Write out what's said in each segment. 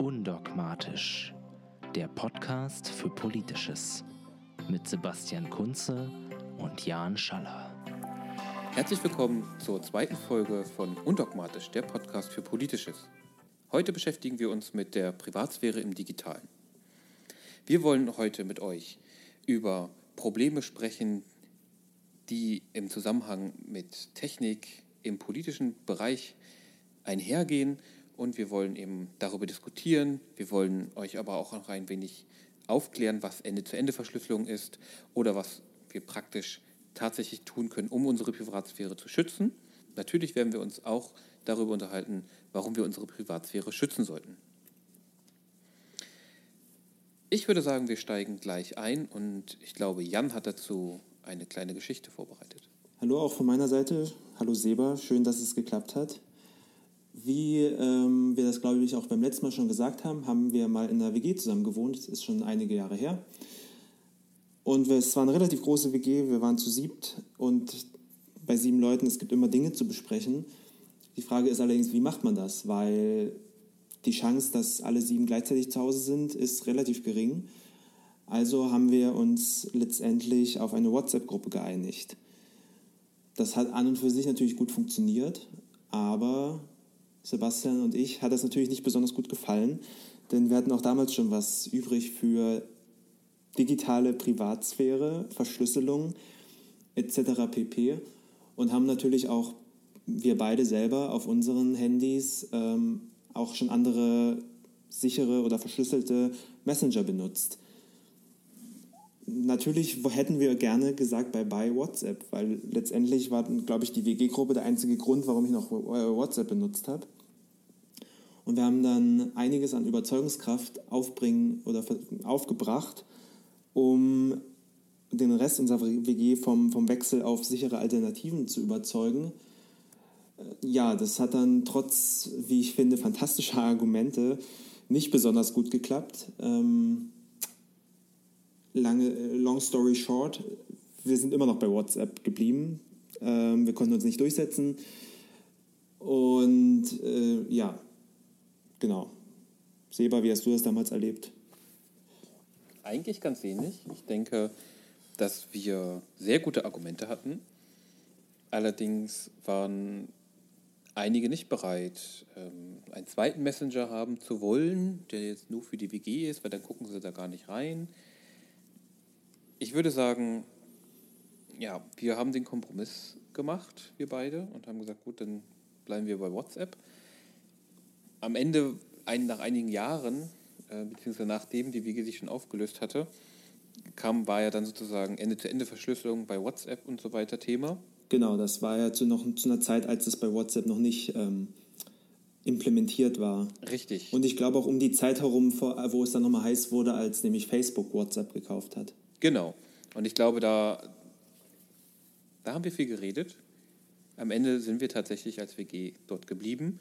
Undogmatisch, der Podcast für Politisches mit Sebastian Kunze und Jan Schaller. Herzlich willkommen zur zweiten Folge von Undogmatisch, der Podcast für Politisches. Heute beschäftigen wir uns mit der Privatsphäre im Digitalen. Wir wollen heute mit euch über Probleme sprechen, die im Zusammenhang mit Technik im politischen Bereich einhergehen und wir wollen eben darüber diskutieren. Wir wollen euch aber auch noch ein wenig aufklären, was Ende-zu-Ende-Verschlüsselung ist oder was wir praktisch tatsächlich tun können, um unsere Privatsphäre zu schützen. Natürlich werden wir uns auch darüber unterhalten, warum wir unsere Privatsphäre schützen sollten. Ich würde sagen, wir steigen gleich ein und ich glaube, Jan hat dazu eine kleine Geschichte vorbereitet. Hallo auch von meiner Seite. Hallo Seba, schön, dass es geklappt hat. Wie ähm, wir das, glaube ich, auch beim letzten Mal schon gesagt haben, haben wir mal in der WG zusammen gewohnt. Das ist schon einige Jahre her. Und es war eine relativ große WG. Wir waren zu siebt und bei sieben Leuten, es gibt immer Dinge zu besprechen. Die Frage ist allerdings, wie macht man das? Weil die Chance, dass alle sieben gleichzeitig zu Hause sind, ist relativ gering. Also haben wir uns letztendlich auf eine WhatsApp-Gruppe geeinigt. Das hat an und für sich natürlich gut funktioniert, aber Sebastian und ich hat das natürlich nicht besonders gut gefallen, denn wir hatten auch damals schon was übrig für digitale Privatsphäre, Verschlüsselung etc. pp. Und haben natürlich auch wir beide selber auf unseren Handys ähm, auch schon andere sichere oder verschlüsselte Messenger benutzt. Natürlich hätten wir gerne gesagt, bye bye WhatsApp, weil letztendlich war, glaube ich, die WG-Gruppe der einzige Grund, warum ich noch WhatsApp benutzt habe. Und wir haben dann einiges an Überzeugungskraft aufbringen oder aufgebracht, um den Rest unserer WG vom, vom Wechsel auf sichere Alternativen zu überzeugen. Äh, ja, das hat dann trotz, wie ich finde, fantastischer Argumente nicht besonders gut geklappt. Ähm, lange, äh, long story short, wir sind immer noch bei WhatsApp geblieben. Ähm, wir konnten uns nicht durchsetzen. Und äh, ja, genau. Seba, wie hast du das damals erlebt? Eigentlich ganz ähnlich. Ich denke, dass wir sehr gute Argumente hatten. Allerdings waren einige nicht bereit, ähm, einen zweiten Messenger haben zu wollen, der jetzt nur für die WG ist, weil dann gucken sie da gar nicht rein. Ich würde sagen, ja, wir haben den Kompromiss gemacht, wir beide, und haben gesagt, gut, dann bleiben wir bei WhatsApp. Am Ende, ein, nach einigen Jahren, äh, beziehungsweise nachdem die WG sich schon aufgelöst hatte, kam, war ja dann sozusagen Ende-zu-Ende-Verschlüsselung bei WhatsApp und so weiter Thema. Genau, das war ja zu, noch, zu einer Zeit, als das bei WhatsApp noch nicht ähm, implementiert war. Richtig. Und ich glaube auch um die Zeit herum, wo es dann nochmal heiß wurde, als nämlich Facebook WhatsApp gekauft hat. Genau. Und ich glaube, da, da haben wir viel geredet. Am Ende sind wir tatsächlich als WG dort geblieben.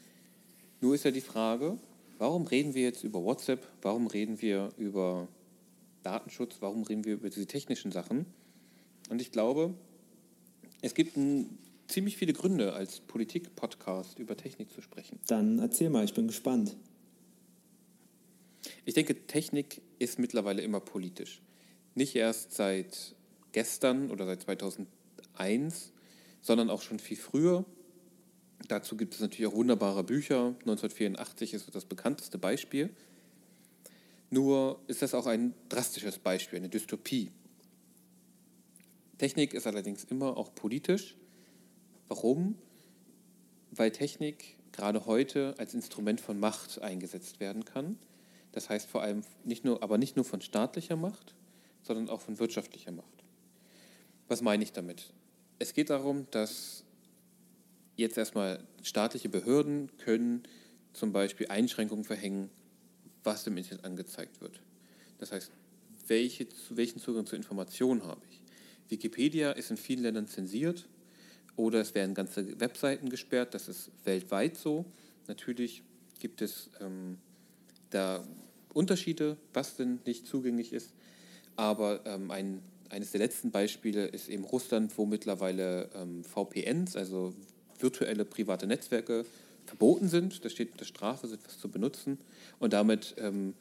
Nur ist ja die Frage, warum reden wir jetzt über WhatsApp? Warum reden wir über Datenschutz? Warum reden wir über diese technischen Sachen? Und ich glaube, es gibt ein, ziemlich viele Gründe, als Politik-Podcast über Technik zu sprechen. Dann erzähl mal, ich bin gespannt. Ich denke, Technik ist mittlerweile immer politisch nicht erst seit gestern oder seit 2001, sondern auch schon viel früher. Dazu gibt es natürlich auch wunderbare Bücher. 1984 ist das bekannteste Beispiel. Nur ist das auch ein drastisches Beispiel, eine Dystopie. Technik ist allerdings immer auch politisch. Warum? Weil Technik gerade heute als Instrument von Macht eingesetzt werden kann. Das heißt vor allem nicht nur, aber nicht nur von staatlicher Macht, sondern auch von wirtschaftlicher Macht. Was meine ich damit? Es geht darum, dass jetzt erstmal staatliche Behörden können zum Beispiel Einschränkungen verhängen, was im Internet angezeigt wird. Das heißt, welche, welchen Zugang zu Informationen habe ich? Wikipedia ist in vielen Ländern zensiert oder es werden ganze Webseiten gesperrt. Das ist weltweit so. Natürlich gibt es ähm, da Unterschiede, was denn nicht zugänglich ist. Aber ähm, ein, eines der letzten Beispiele ist eben Russland, wo mittlerweile ähm, VPNs, also virtuelle private Netzwerke, verboten sind. Da steht unter Strafe, so etwas zu benutzen. Und damit ähm,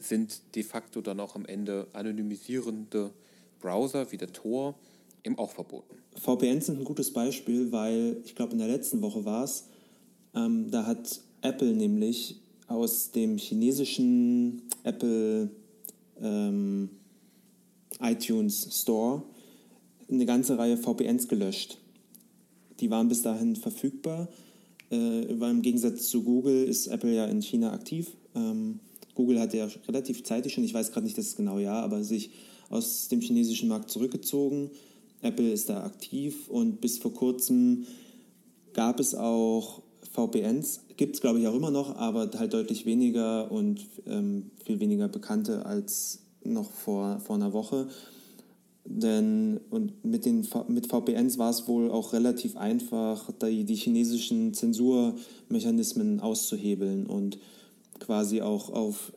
sind de facto dann auch am Ende anonymisierende Browser wie der Tor eben auch verboten. VPNs sind ein gutes Beispiel, weil ich glaube, in der letzten Woche war es, ähm, da hat Apple nämlich aus dem chinesischen Apple ähm, iTunes Store eine ganze Reihe VPNs gelöscht. Die waren bis dahin verfügbar, äh, weil im Gegensatz zu Google ist Apple ja in China aktiv. Ähm, Google hat ja relativ zeitig schon, ich weiß gerade nicht das genaue Jahr, aber sich aus dem chinesischen Markt zurückgezogen. Apple ist da aktiv und bis vor kurzem gab es auch VPNs, gibt es glaube ich auch immer noch, aber halt deutlich weniger und ähm, viel weniger bekannte als noch vor, vor einer Woche. Denn und mit, den, mit VPNs war es wohl auch relativ einfach, die, die chinesischen Zensurmechanismen auszuhebeln und quasi auch auf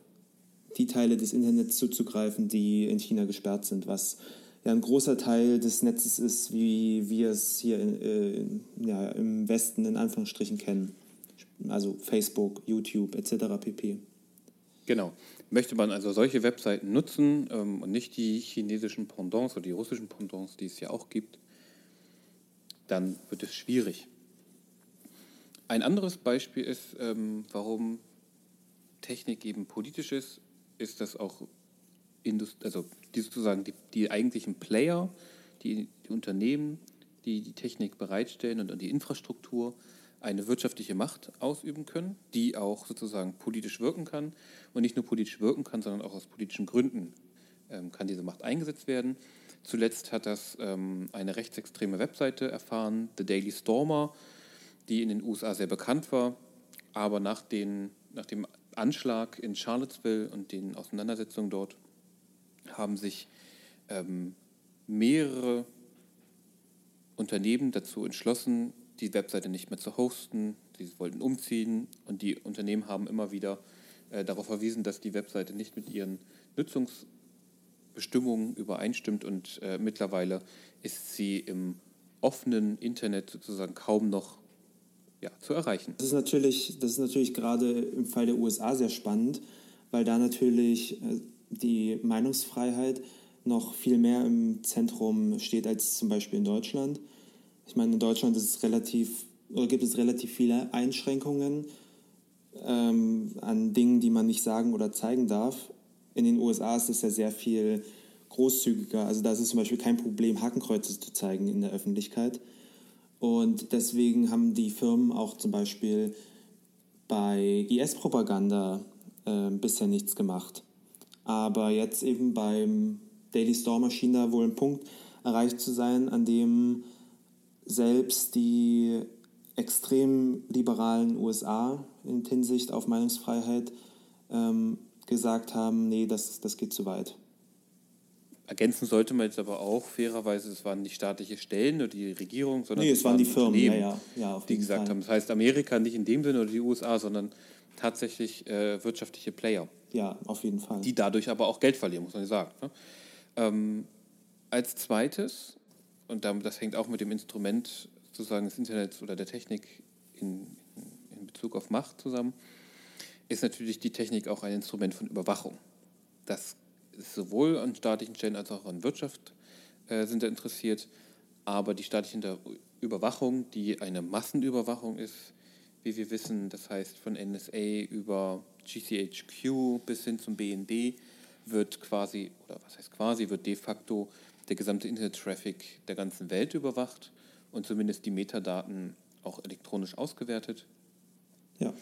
die Teile des Internets zuzugreifen, die in China gesperrt sind, was ja ein großer Teil des Netzes ist, wie wir es hier in, äh, ja, im Westen in Anführungsstrichen kennen. Also Facebook, YouTube etc. pp. Genau. Möchte man also solche Webseiten nutzen ähm, und nicht die chinesischen Pendants oder die russischen Pendants, die es ja auch gibt, dann wird es schwierig. Ein anderes Beispiel ist, ähm, warum Technik eben politisch ist, ist, dass auch Indust also die sozusagen die, die eigentlichen Player, die, die Unternehmen, die die Technik bereitstellen und, und die Infrastruktur eine wirtschaftliche Macht ausüben können, die auch sozusagen politisch wirken kann und nicht nur politisch wirken kann, sondern auch aus politischen Gründen ähm, kann diese Macht eingesetzt werden. Zuletzt hat das ähm, eine rechtsextreme Webseite erfahren, The Daily Stormer, die in den USA sehr bekannt war, aber nach, den, nach dem Anschlag in Charlottesville und den Auseinandersetzungen dort haben sich ähm, mehrere Unternehmen dazu entschlossen, die Webseite nicht mehr zu hosten. Sie wollten umziehen und die Unternehmen haben immer wieder äh, darauf verwiesen, dass die Webseite nicht mit ihren Nutzungsbestimmungen übereinstimmt und äh, mittlerweile ist sie im offenen Internet sozusagen kaum noch ja, zu erreichen. Das ist natürlich, das ist natürlich gerade im Fall der USA sehr spannend, weil da natürlich äh, die Meinungsfreiheit noch viel mehr im Zentrum steht als zum Beispiel in Deutschland. Ich meine, in Deutschland ist es relativ, oder gibt es relativ viele Einschränkungen ähm, an Dingen, die man nicht sagen oder zeigen darf. In den USA ist es ja sehr viel großzügiger. Also da ist es zum Beispiel kein Problem, Hakenkreuze zu zeigen in der Öffentlichkeit. Und deswegen haben die Firmen auch zum Beispiel bei IS-Propaganda äh, bisher nichts gemacht. Aber jetzt eben beim Daily Stormer schien da wohl ein Punkt erreicht zu sein, an dem selbst die extrem liberalen USA in Hinsicht auf Meinungsfreiheit ähm, gesagt haben, nee, das, das geht zu weit. Ergänzen sollte man jetzt aber auch fairerweise, es waren nicht staatliche Stellen oder die Regierung, sondern nee, es, waren die Firmen, ja, ja, ja, die gesagt Fall. haben. Das heißt Amerika nicht in dem Sinne oder die USA, sondern tatsächlich äh, wirtschaftliche Player. Ja, auf jeden Fall. Die dadurch aber auch Geld verlieren, muss man sagen. Ne? Ähm, als zweites, und das hängt auch mit dem Instrument sozusagen des Internets oder der Technik in, in Bezug auf Macht zusammen, ist natürlich die Technik auch ein Instrument von Überwachung. Das ist sowohl an staatlichen Stellen als auch an Wirtschaft äh, sind da interessiert, aber die staatliche Überwachung, die eine Massenüberwachung ist, wie wir wissen, das heißt von NSA über GCHQ bis hin zum BND, wird quasi, oder was heißt quasi, wird de facto der gesamte Internet-Traffic der ganzen Welt überwacht und zumindest die Metadaten auch elektronisch ausgewertet. Ja.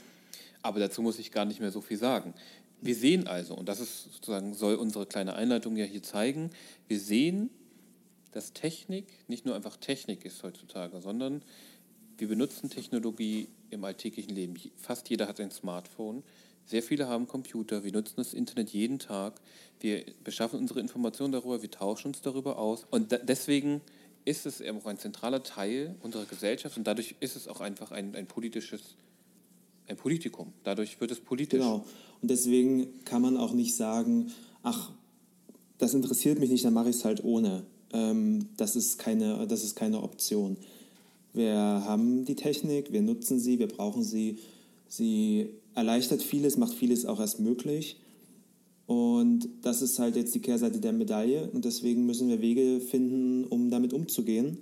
Aber dazu muss ich gar nicht mehr so viel sagen. Wir sehen also, und das ist sozusagen, soll unsere kleine Einleitung ja hier zeigen, wir sehen, dass Technik nicht nur einfach Technik ist heutzutage, sondern wir benutzen Technologie im alltäglichen Leben. Fast jeder hat ein Smartphone. Sehr viele haben Computer. Wir nutzen das Internet jeden Tag. Wir beschaffen unsere Informationen darüber. Wir tauschen uns darüber aus. Und da, deswegen ist es eben auch ein zentraler Teil unserer Gesellschaft. Und dadurch ist es auch einfach ein, ein politisches ein Politikum. Dadurch wird es politisch. Genau. Und deswegen kann man auch nicht sagen, ach, das interessiert mich nicht, dann mache ich es halt ohne. Ähm, das, ist keine, das ist keine Option Wir haben die Technik, wir nutzen sie, wir brauchen sie. Sie erleichtert vieles, macht vieles auch erst möglich. Und das ist halt jetzt die Kehrseite der Medaille. Und deswegen müssen wir Wege finden, um damit umzugehen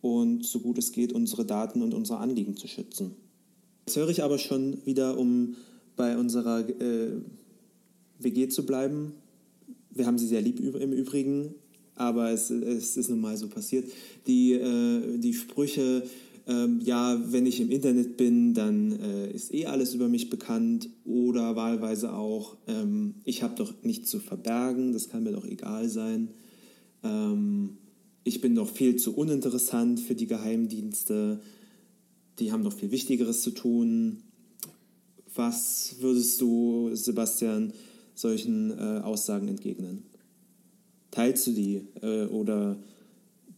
und so gut es geht, unsere Daten und unsere Anliegen zu schützen. Jetzt höre ich aber schon wieder, um bei unserer äh, WG zu bleiben. Wir haben sie sehr lieb im Übrigen, aber es, es ist nun mal so passiert. Die, äh, die Sprüche, ähm, ja, wenn ich im Internet bin, dann äh, ist eh alles über mich bekannt oder wahlweise auch, ähm, ich habe doch nichts zu verbergen, das kann mir doch egal sein. Ähm, ich bin doch viel zu uninteressant für die Geheimdienste, die haben doch viel Wichtigeres zu tun. Was würdest du, Sebastian, solchen äh, Aussagen entgegnen? Teilst du die äh, oder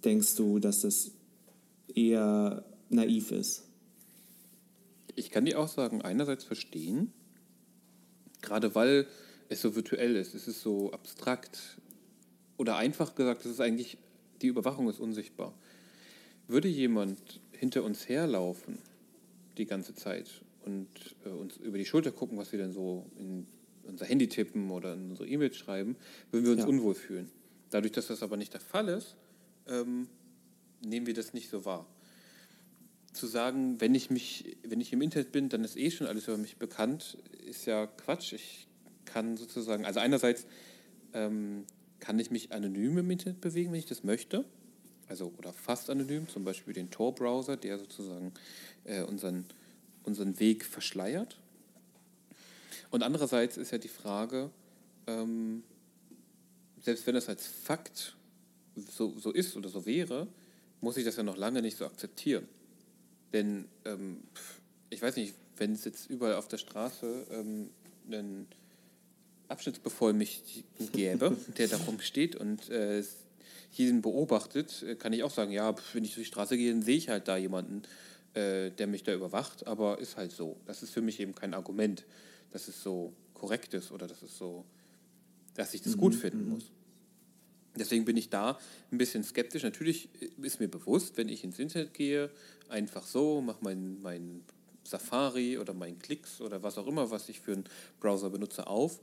denkst du, dass das eher naiv ist. Ich kann die Aussagen einerseits verstehen, gerade weil es so virtuell ist, es ist so abstrakt oder einfach gesagt, es ist eigentlich, die Überwachung ist unsichtbar. Würde jemand hinter uns herlaufen die ganze Zeit und äh, uns über die Schulter gucken, was wir denn so in unser Handy tippen oder in unsere E-Mails schreiben, würden wir uns ja. unwohl fühlen. Dadurch, dass das aber nicht der Fall ist, ähm, nehmen wir das nicht so wahr zu sagen, wenn ich mich, wenn ich im Internet bin, dann ist eh schon alles über mich bekannt, ist ja Quatsch. Ich kann sozusagen, also einerseits ähm, kann ich mich anonym im Internet bewegen, wenn ich das möchte. Also oder fast anonym, zum Beispiel den Tor-Browser, der sozusagen äh, unseren, unseren Weg verschleiert. Und andererseits ist ja die Frage, ähm, selbst wenn das als Fakt so, so ist oder so wäre, muss ich das ja noch lange nicht so akzeptieren. Denn ähm, ich weiß nicht, wenn es jetzt überall auf der Straße ähm, einen Abschnittsbevollmächtigten gäbe, der da rumsteht und äh, jeden beobachtet, äh, kann ich auch sagen, ja, wenn ich durch die Straße gehe, dann sehe ich halt da jemanden, äh, der mich da überwacht, aber ist halt so. Das ist für mich eben kein Argument, dass es so korrekt ist oder dass es so, dass ich das mhm. gut finden mhm. muss. Deswegen bin ich da ein bisschen skeptisch. Natürlich ist mir bewusst, wenn ich ins Internet gehe, einfach so, mache mein, mein Safari oder meinen Klicks oder was auch immer, was ich für einen Browser benutze, auf,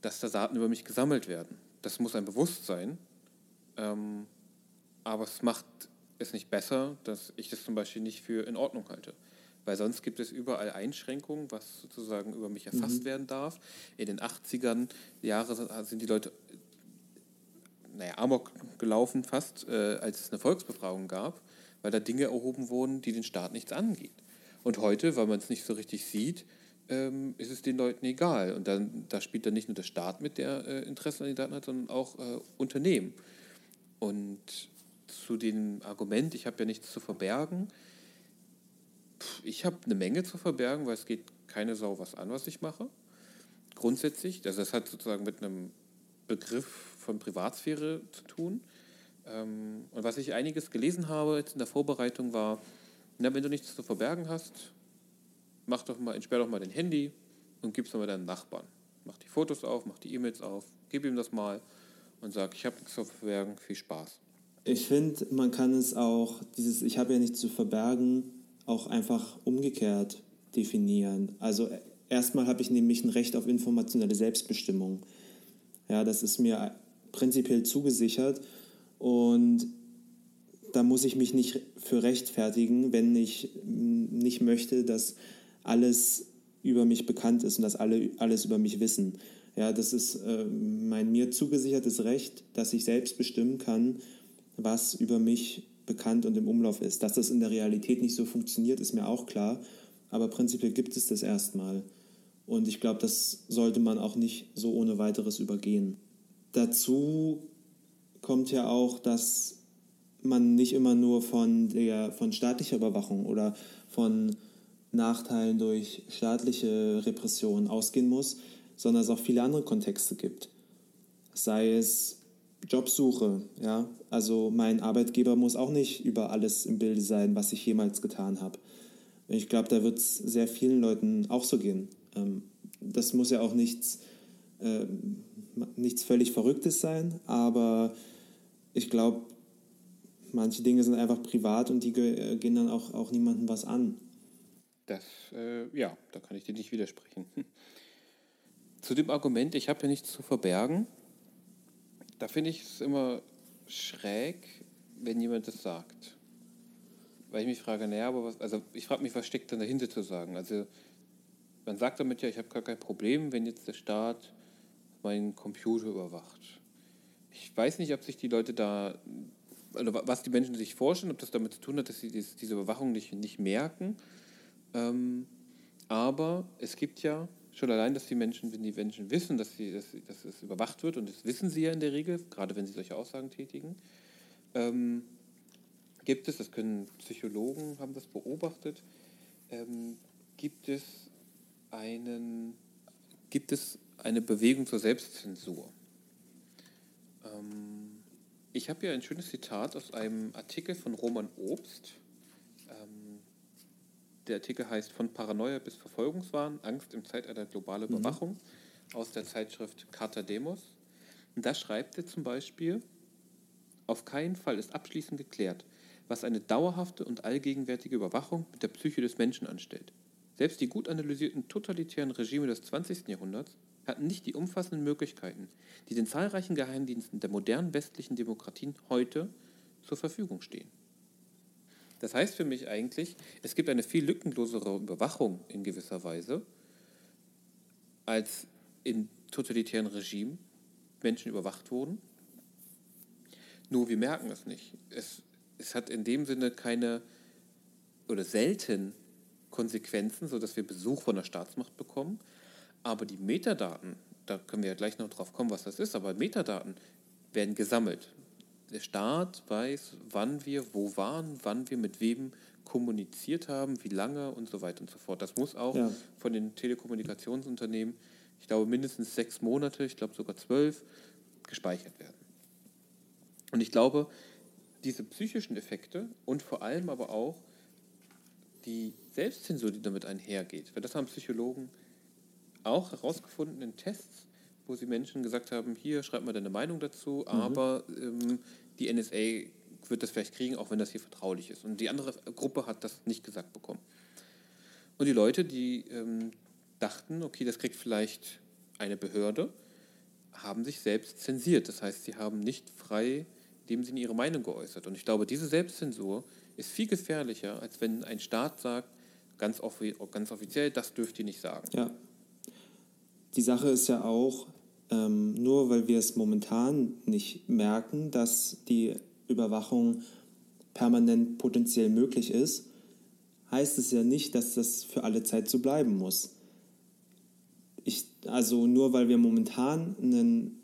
dass da Daten über mich gesammelt werden. Das muss ein Bewusstsein. Ähm, aber es macht es nicht besser, dass ich das zum Beispiel nicht für in Ordnung halte. Weil sonst gibt es überall Einschränkungen, was sozusagen über mich erfasst mhm. werden darf. In den 80ern Jahre sind die Leute naja, Amok gelaufen fast, äh, als es eine Volksbefragung gab, weil da Dinge erhoben wurden, die den Staat nichts angeht. Und heute, weil man es nicht so richtig sieht, ähm, ist es den Leuten egal. Und dann, da spielt dann nicht nur der Staat mit, der äh, Interesse an den Daten hat, sondern auch äh, Unternehmen. Und zu dem Argument, ich habe ja nichts zu verbergen, pff, ich habe eine Menge zu verbergen, weil es geht keine Sau was an, was ich mache. Grundsätzlich, also das hat sozusagen mit einem Begriff von Privatsphäre zu tun. Ähm, und was ich einiges gelesen habe jetzt in der Vorbereitung war, na, wenn du nichts zu verbergen hast, mach doch mal, entsperr doch mal dein Handy und gib es mal deinem Nachbarn. Mach die Fotos auf, mach die E-Mails auf, gib ihm das mal und sag, ich habe nichts zu verbergen, viel Spaß. Ich finde, man kann es auch, dieses Ich habe ja nichts zu verbergen, auch einfach umgekehrt definieren. Also erstmal habe ich nämlich ein Recht auf informationelle Selbstbestimmung. Ja, das ist mir prinzipiell zugesichert und da muss ich mich nicht für rechtfertigen, wenn ich nicht möchte, dass alles über mich bekannt ist und dass alle alles über mich wissen. Ja, das ist äh, mein mir zugesichertes Recht, dass ich selbst bestimmen kann, was über mich bekannt und im Umlauf ist. Dass das in der Realität nicht so funktioniert, ist mir auch klar, aber prinzipiell gibt es das erstmal. Und ich glaube, das sollte man auch nicht so ohne weiteres übergehen. Dazu kommt ja auch, dass man nicht immer nur von, der, von staatlicher Überwachung oder von Nachteilen durch staatliche Repression ausgehen muss, sondern es auch viele andere Kontexte gibt. Sei es Jobsuche, ja, also mein Arbeitgeber muss auch nicht über alles im Bilde sein, was ich jemals getan habe. Ich glaube, da wird es sehr vielen Leuten auch so gehen. Ähm, das muss ja auch nichts äh, nichts völlig Verrücktes sein, aber ich glaube, manche Dinge sind einfach privat und die ge gehen dann auch, auch niemandem was an. Das, äh, ja, da kann ich dir nicht widersprechen. Zu dem Argument, ich habe ja nichts zu verbergen, da finde ich es immer schräg, wenn jemand das sagt. Weil ich mich frage, naja, aber was, also ich frage mich, was steckt dann dahinter zu sagen? Also man sagt damit ja, ich habe gar kein Problem, wenn jetzt der Staat meinen Computer überwacht. Ich weiß nicht, ob sich die Leute da, also was die Menschen sich vorstellen, ob das damit zu tun hat, dass sie diese Überwachung nicht, nicht merken. Ähm, aber es gibt ja schon allein, dass die Menschen, wenn die Menschen wissen, dass, sie, dass, dass es überwacht wird, und das wissen sie ja in der Regel, gerade wenn sie solche Aussagen tätigen, ähm, gibt es, das können Psychologen, haben das beobachtet, ähm, gibt es einen, gibt es eine Bewegung zur Selbstzensur. Ähm, ich habe hier ein schönes Zitat aus einem Artikel von Roman Obst. Ähm, der Artikel heißt Von Paranoia bis Verfolgungswahn, Angst im Zeitalter globaler mhm. Überwachung mhm. aus der Zeitschrift Carta Demos. Und da schreibt er zum Beispiel, auf keinen Fall ist abschließend geklärt, was eine dauerhafte und allgegenwärtige Überwachung mit der Psyche des Menschen anstellt. Selbst die gut analysierten totalitären Regime des 20. Jahrhunderts hatten nicht die umfassenden Möglichkeiten, die den zahlreichen Geheimdiensten der modernen westlichen Demokratien heute zur Verfügung stehen. Das heißt für mich eigentlich, es gibt eine viel lückenlosere Überwachung in gewisser Weise, als im totalitären Regime Menschen überwacht wurden. Nur wir merken es nicht. Es, es hat in dem Sinne keine oder selten Konsequenzen, sodass wir Besuch von der Staatsmacht bekommen. Aber die Metadaten, da können wir ja gleich noch drauf kommen, was das ist, aber Metadaten werden gesammelt. Der Staat weiß, wann wir wo waren, wann wir mit wem kommuniziert haben, wie lange und so weiter und so fort. Das muss auch ja. von den Telekommunikationsunternehmen, ich glaube mindestens sechs Monate, ich glaube sogar zwölf, gespeichert werden. Und ich glaube, diese psychischen Effekte und vor allem aber auch die Selbstzensur, die damit einhergeht, weil das haben Psychologen auch herausgefunden in Tests, wo sie Menschen gesagt haben, hier schreib mal deine Meinung dazu, mhm. aber ähm, die NSA wird das vielleicht kriegen, auch wenn das hier vertraulich ist. Und die andere Gruppe hat das nicht gesagt bekommen. Und die Leute, die ähm, dachten, okay, das kriegt vielleicht eine Behörde, haben sich selbst zensiert. Das heißt, sie haben nicht frei in dem Sinne ihre Meinung geäußert. Und ich glaube, diese Selbstzensur ist viel gefährlicher, als wenn ein Staat sagt, ganz, offi ganz offiziell, das dürft ihr nicht sagen. Ja. Die Sache ist ja auch, ähm, nur weil wir es momentan nicht merken, dass die Überwachung permanent potenziell möglich ist, heißt es ja nicht, dass das für alle Zeit so bleiben muss. Ich, also nur weil wir momentan einen,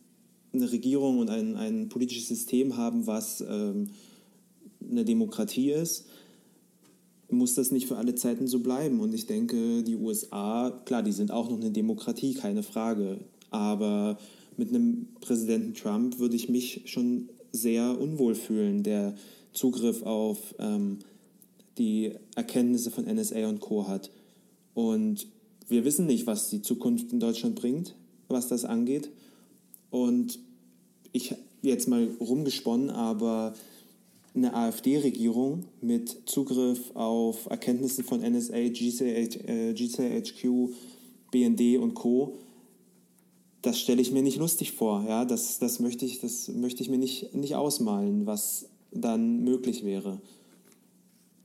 eine Regierung und ein, ein politisches System haben, was ähm, eine Demokratie ist, muss das nicht für alle Zeiten so bleiben. Und ich denke, die USA, klar, die sind auch noch eine Demokratie, keine Frage. Aber mit einem Präsidenten Trump würde ich mich schon sehr unwohl fühlen, der Zugriff auf ähm, die Erkenntnisse von NSA und Co. hat. Und wir wissen nicht, was die Zukunft in Deutschland bringt, was das angeht. Und ich jetzt mal rumgesponnen, aber eine AfD-Regierung mit Zugriff auf Erkenntnissen von NSA, GCH, äh, GCHQ, BND und Co. Das stelle ich mir nicht lustig vor. Ja? Das, das, möchte ich, das möchte ich mir nicht, nicht ausmalen, was dann möglich wäre.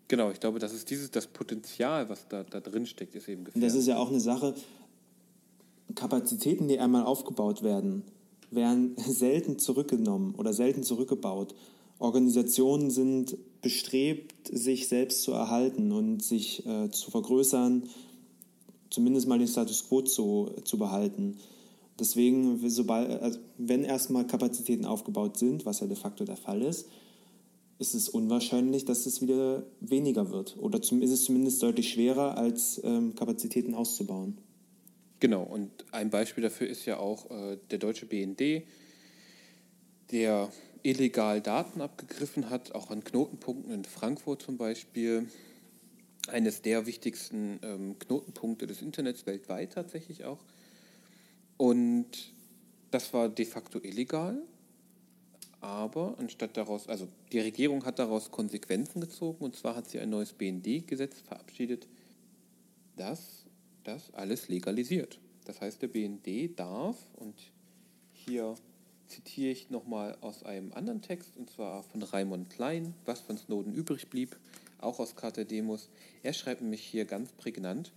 Genau, ich glaube, das ist dieses, das Potenzial, was da, da drin steckt, ist eben gefährlich. Das ist ja auch eine Sache, Kapazitäten, die einmal aufgebaut werden, werden selten zurückgenommen oder selten zurückgebaut. Organisationen sind bestrebt, sich selbst zu erhalten und sich äh, zu vergrößern, zumindest mal den Status quo zu, zu behalten. Deswegen, sobald, also wenn erstmal Kapazitäten aufgebaut sind, was ja de facto der Fall ist, ist es unwahrscheinlich, dass es wieder weniger wird. Oder zum, ist es zumindest deutlich schwerer, als ähm, Kapazitäten auszubauen. Genau, und ein Beispiel dafür ist ja auch äh, der deutsche BND, der illegal Daten abgegriffen hat, auch an Knotenpunkten in Frankfurt zum Beispiel. Eines der wichtigsten ähm, Knotenpunkte des Internets weltweit tatsächlich auch. Und das war de facto illegal, aber anstatt daraus, also die Regierung hat daraus Konsequenzen gezogen und zwar hat sie ein neues BND-Gesetz verabschiedet, das das alles legalisiert. Das heißt, der BND darf, und hier zitiere ich nochmal aus einem anderen Text, und zwar von Raimund Klein, was von Snowden übrig blieb, auch aus Carta Demos. Er schreibt nämlich hier ganz prägnant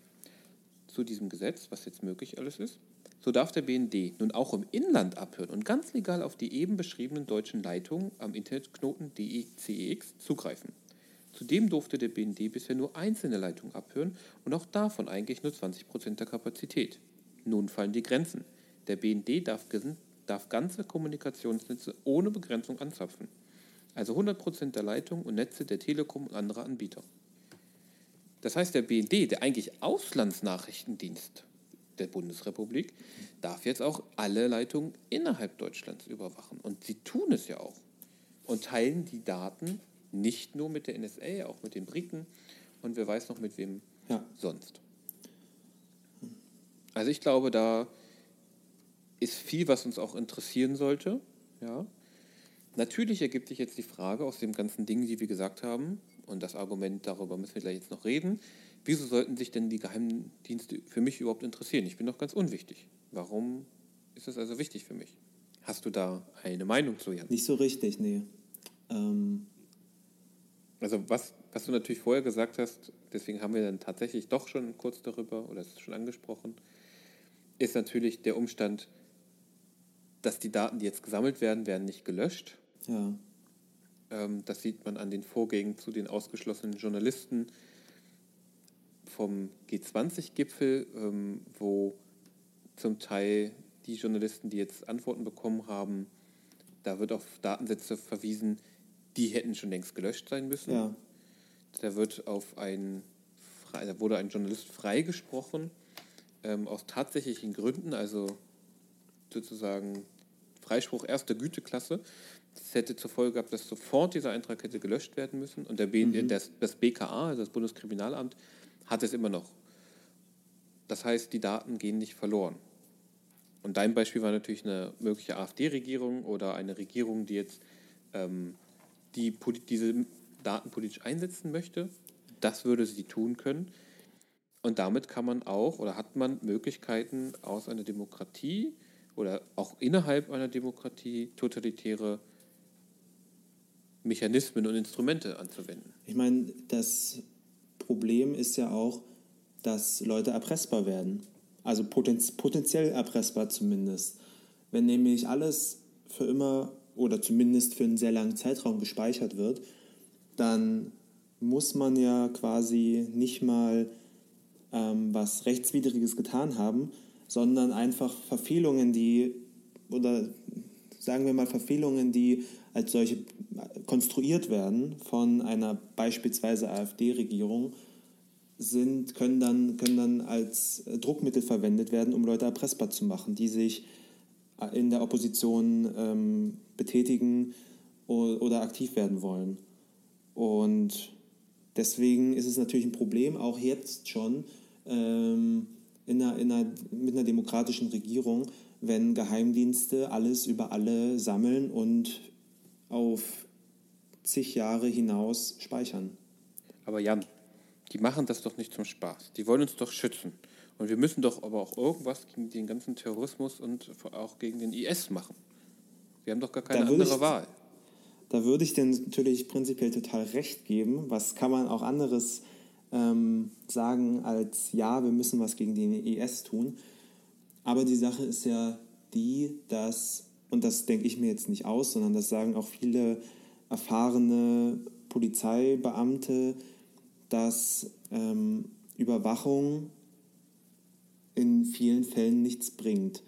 zu diesem Gesetz, was jetzt möglich alles ist. So darf der BND nun auch im Inland abhören und ganz legal auf die eben beschriebenen deutschen Leitungen am Internetknoten DECEX zugreifen. Zudem durfte der BND bisher nur einzelne Leitungen abhören und auch davon eigentlich nur 20 Prozent der Kapazität. Nun fallen die Grenzen. Der BND darf, darf ganze Kommunikationsnetze ohne Begrenzung anzapfen. Also 100 Prozent der Leitungen und Netze der Telekom und anderer Anbieter. Das heißt, der BND, der eigentlich Auslandsnachrichtendienst der Bundesrepublik, darf jetzt auch alle Leitungen innerhalb Deutschlands überwachen. Und sie tun es ja auch. Und teilen die Daten nicht nur mit der NSA, auch mit den Briten und wer weiß noch mit wem ja. sonst. Also ich glaube, da ist viel, was uns auch interessieren sollte. Ja. Natürlich ergibt sich jetzt die Frage aus dem ganzen Ding, die wir gesagt haben, und das Argument, darüber müssen wir gleich jetzt noch reden, wieso sollten sich denn die Geheimdienste für mich überhaupt interessieren? Ich bin doch ganz unwichtig. Warum ist das also wichtig für mich? Hast du da eine Meinung zu, Jan? Nicht so richtig, nee. Ähm also was, was du natürlich vorher gesagt hast, deswegen haben wir dann tatsächlich doch schon kurz darüber, oder es ist schon angesprochen, ist natürlich der Umstand, dass die Daten, die jetzt gesammelt werden, werden nicht gelöscht. Ja. Ähm, das sieht man an den Vorgängen zu den ausgeschlossenen Journalisten vom G20-Gipfel, ähm, wo zum Teil die Journalisten, die jetzt Antworten bekommen haben, da wird auf Datensätze verwiesen, die hätten schon längst gelöscht sein müssen. Ja. Da wird auf ein, da wurde ein Journalist freigesprochen ähm, aus tatsächlichen Gründen, also sozusagen Freispruch erster Güteklasse. Das hätte zur Folge gehabt, dass sofort dieser Eintrag hätte gelöscht werden müssen. Und der B, mhm. das, das BKA, also das Bundeskriminalamt, hat es immer noch. Das heißt, die Daten gehen nicht verloren. Und dein Beispiel war natürlich eine mögliche AfD-Regierung oder eine Regierung, die jetzt ähm, die diese Daten politisch einsetzen möchte. Das würde sie tun können. Und damit kann man auch oder hat man Möglichkeiten aus einer Demokratie oder auch innerhalb einer Demokratie totalitäre Mechanismen und Instrumente anzuwenden. Ich meine, das Problem ist ja auch, dass Leute erpressbar werden. Also potenz potenziell erpressbar zumindest. Wenn nämlich alles für immer oder zumindest für einen sehr langen Zeitraum gespeichert wird, dann muss man ja quasi nicht mal ähm, was Rechtswidriges getan haben, sondern einfach Verfehlungen, die, oder sagen wir mal Verfehlungen, die als solche konstruiert werden von einer beispielsweise AfD-Regierung, können, dann, können dann als Druckmittel verwendet werden, um Leute erpressbar zu machen, die sich in der Opposition ähm, betätigen oder aktiv werden wollen. Und deswegen ist es natürlich ein Problem, auch jetzt schon ähm, in einer, in einer, mit einer demokratischen Regierung, wenn Geheimdienste alles über alle sammeln und auf zig Jahre hinaus speichern. Aber Jan, die machen das doch nicht zum Spaß. Die wollen uns doch schützen. Und wir müssen doch aber auch irgendwas gegen den ganzen Terrorismus und auch gegen den IS machen. Wir haben doch gar keine andere ich, Wahl. Da würde ich dir natürlich prinzipiell total recht geben. Was kann man auch anderes ähm, sagen als, ja, wir müssen was gegen den IS tun. Aber die Sache ist ja die, dass, und das denke ich mir jetzt nicht aus, sondern das sagen auch viele erfahrene Polizeibeamte, dass ähm, Überwachung in vielen Fällen nichts bringt,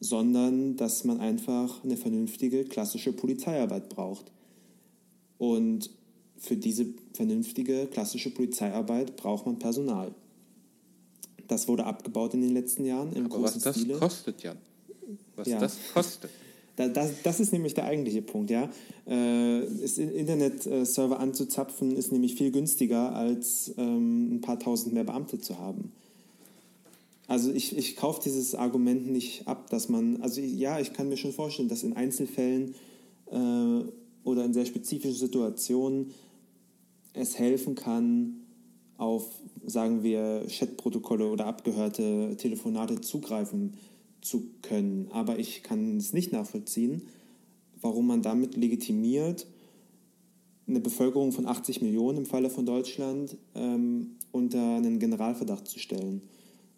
sondern dass man einfach eine vernünftige klassische Polizeiarbeit braucht. Und für diese vernünftige klassische Polizeiarbeit braucht man Personal. Das wurde abgebaut in den letzten Jahren im Aber großen was das Stile. kostet, Jan. Was ja. das kostet. Da, das, das, ist nämlich der eigentliche Punkt, ja. Äh, Internetserver anzuzapfen ist nämlich viel günstiger, als ähm, ein paar tausend mehr Beamte zu haben. Also ich, ich kaufe dieses Argument nicht ab, dass man, also ja, ich kann mir schon vorstellen, dass in Einzelfällen äh, oder in sehr spezifischen Situationen es helfen kann, auf, sagen wir, Chatprotokolle oder abgehörte Telefonate zugreifen zu können. Aber ich kann es nicht nachvollziehen, warum man damit legitimiert, eine Bevölkerung von 80 Millionen im Falle von Deutschland ähm, unter einen Generalverdacht zu stellen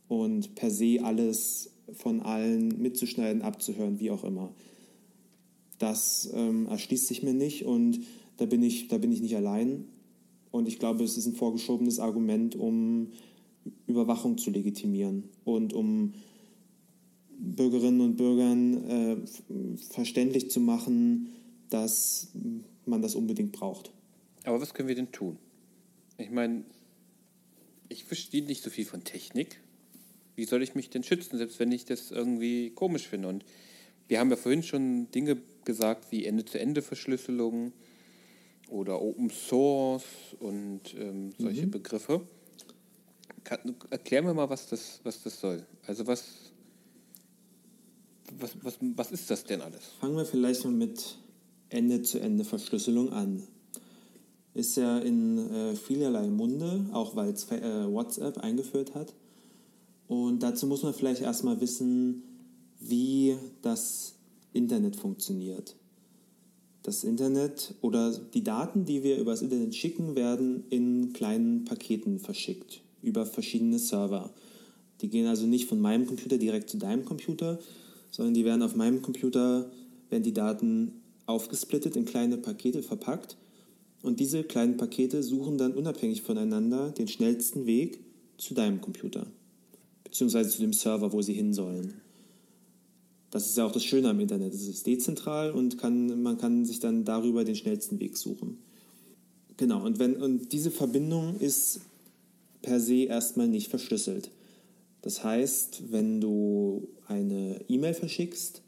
und per se alles von allen mitzuschneiden, abzuhören, wie auch immer. Das ähm, erschließt sich mir nicht und da bin, ich, da bin ich nicht allein. Und ich glaube, es ist ein vorgeschobenes Argument, um Überwachung zu legitimieren und um Bürgerinnen und Bürgern äh, verständlich zu machen, dass man das unbedingt braucht. Aber was können wir denn tun? Ich meine, ich verstehe nicht so viel von Technik. Wie soll ich mich denn schützen, selbst wenn ich das irgendwie komisch finde? Und wir haben ja vorhin schon Dinge gesagt wie Ende-zu-Ende-Verschlüsselung oder Open Source und ähm, solche mhm. Begriffe. Kann, erklär mir mal, was das, was das soll. Also was, was, was, was ist das denn alles? Fangen wir vielleicht mal mit Ende-zu-Ende-Verschlüsselung an. Ist ja in äh, vielerlei Munde, auch weil es äh, WhatsApp eingeführt hat. Und dazu muss man vielleicht erstmal wissen, wie das Internet funktioniert. Das Internet oder die Daten, die wir über das Internet schicken, werden in kleinen Paketen verschickt über verschiedene Server. Die gehen also nicht von meinem Computer direkt zu deinem Computer, sondern die werden auf meinem Computer, werden die Daten aufgesplittet in kleine Pakete verpackt und diese kleinen Pakete suchen dann unabhängig voneinander den schnellsten Weg zu deinem Computer, beziehungsweise zu dem Server, wo sie hin sollen. Das ist ja auch das Schöne am Internet. Es ist dezentral und kann, man kann sich dann darüber den schnellsten Weg suchen. Genau, und, wenn, und diese Verbindung ist per se erstmal nicht verschlüsselt. Das heißt, wenn du eine E-Mail verschickst,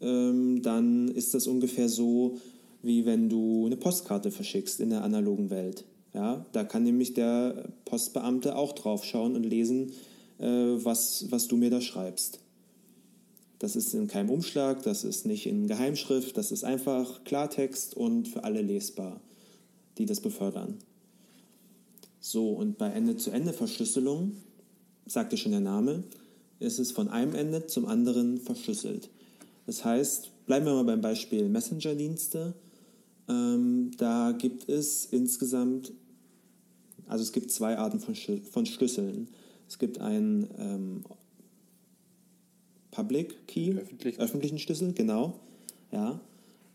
ähm, dann ist das ungefähr so, wie wenn du eine Postkarte verschickst in der analogen Welt. Ja, da kann nämlich der Postbeamte auch drauf schauen und lesen, äh, was, was du mir da schreibst. Das ist in keinem Umschlag, das ist nicht in Geheimschrift, das ist einfach Klartext und für alle lesbar, die das befördern. So, und bei Ende-zu-Ende-Verschlüsselung, sagte schon der Name, ist es von einem Ende zum anderen verschlüsselt. Das heißt, bleiben wir mal beim Beispiel Messenger-Dienste. Ähm, da gibt es insgesamt, also es gibt zwei Arten von, Schlüsseln. Es gibt einen ähm, Public Key, öffentlichen. öffentlichen Schlüssel, genau. Ja.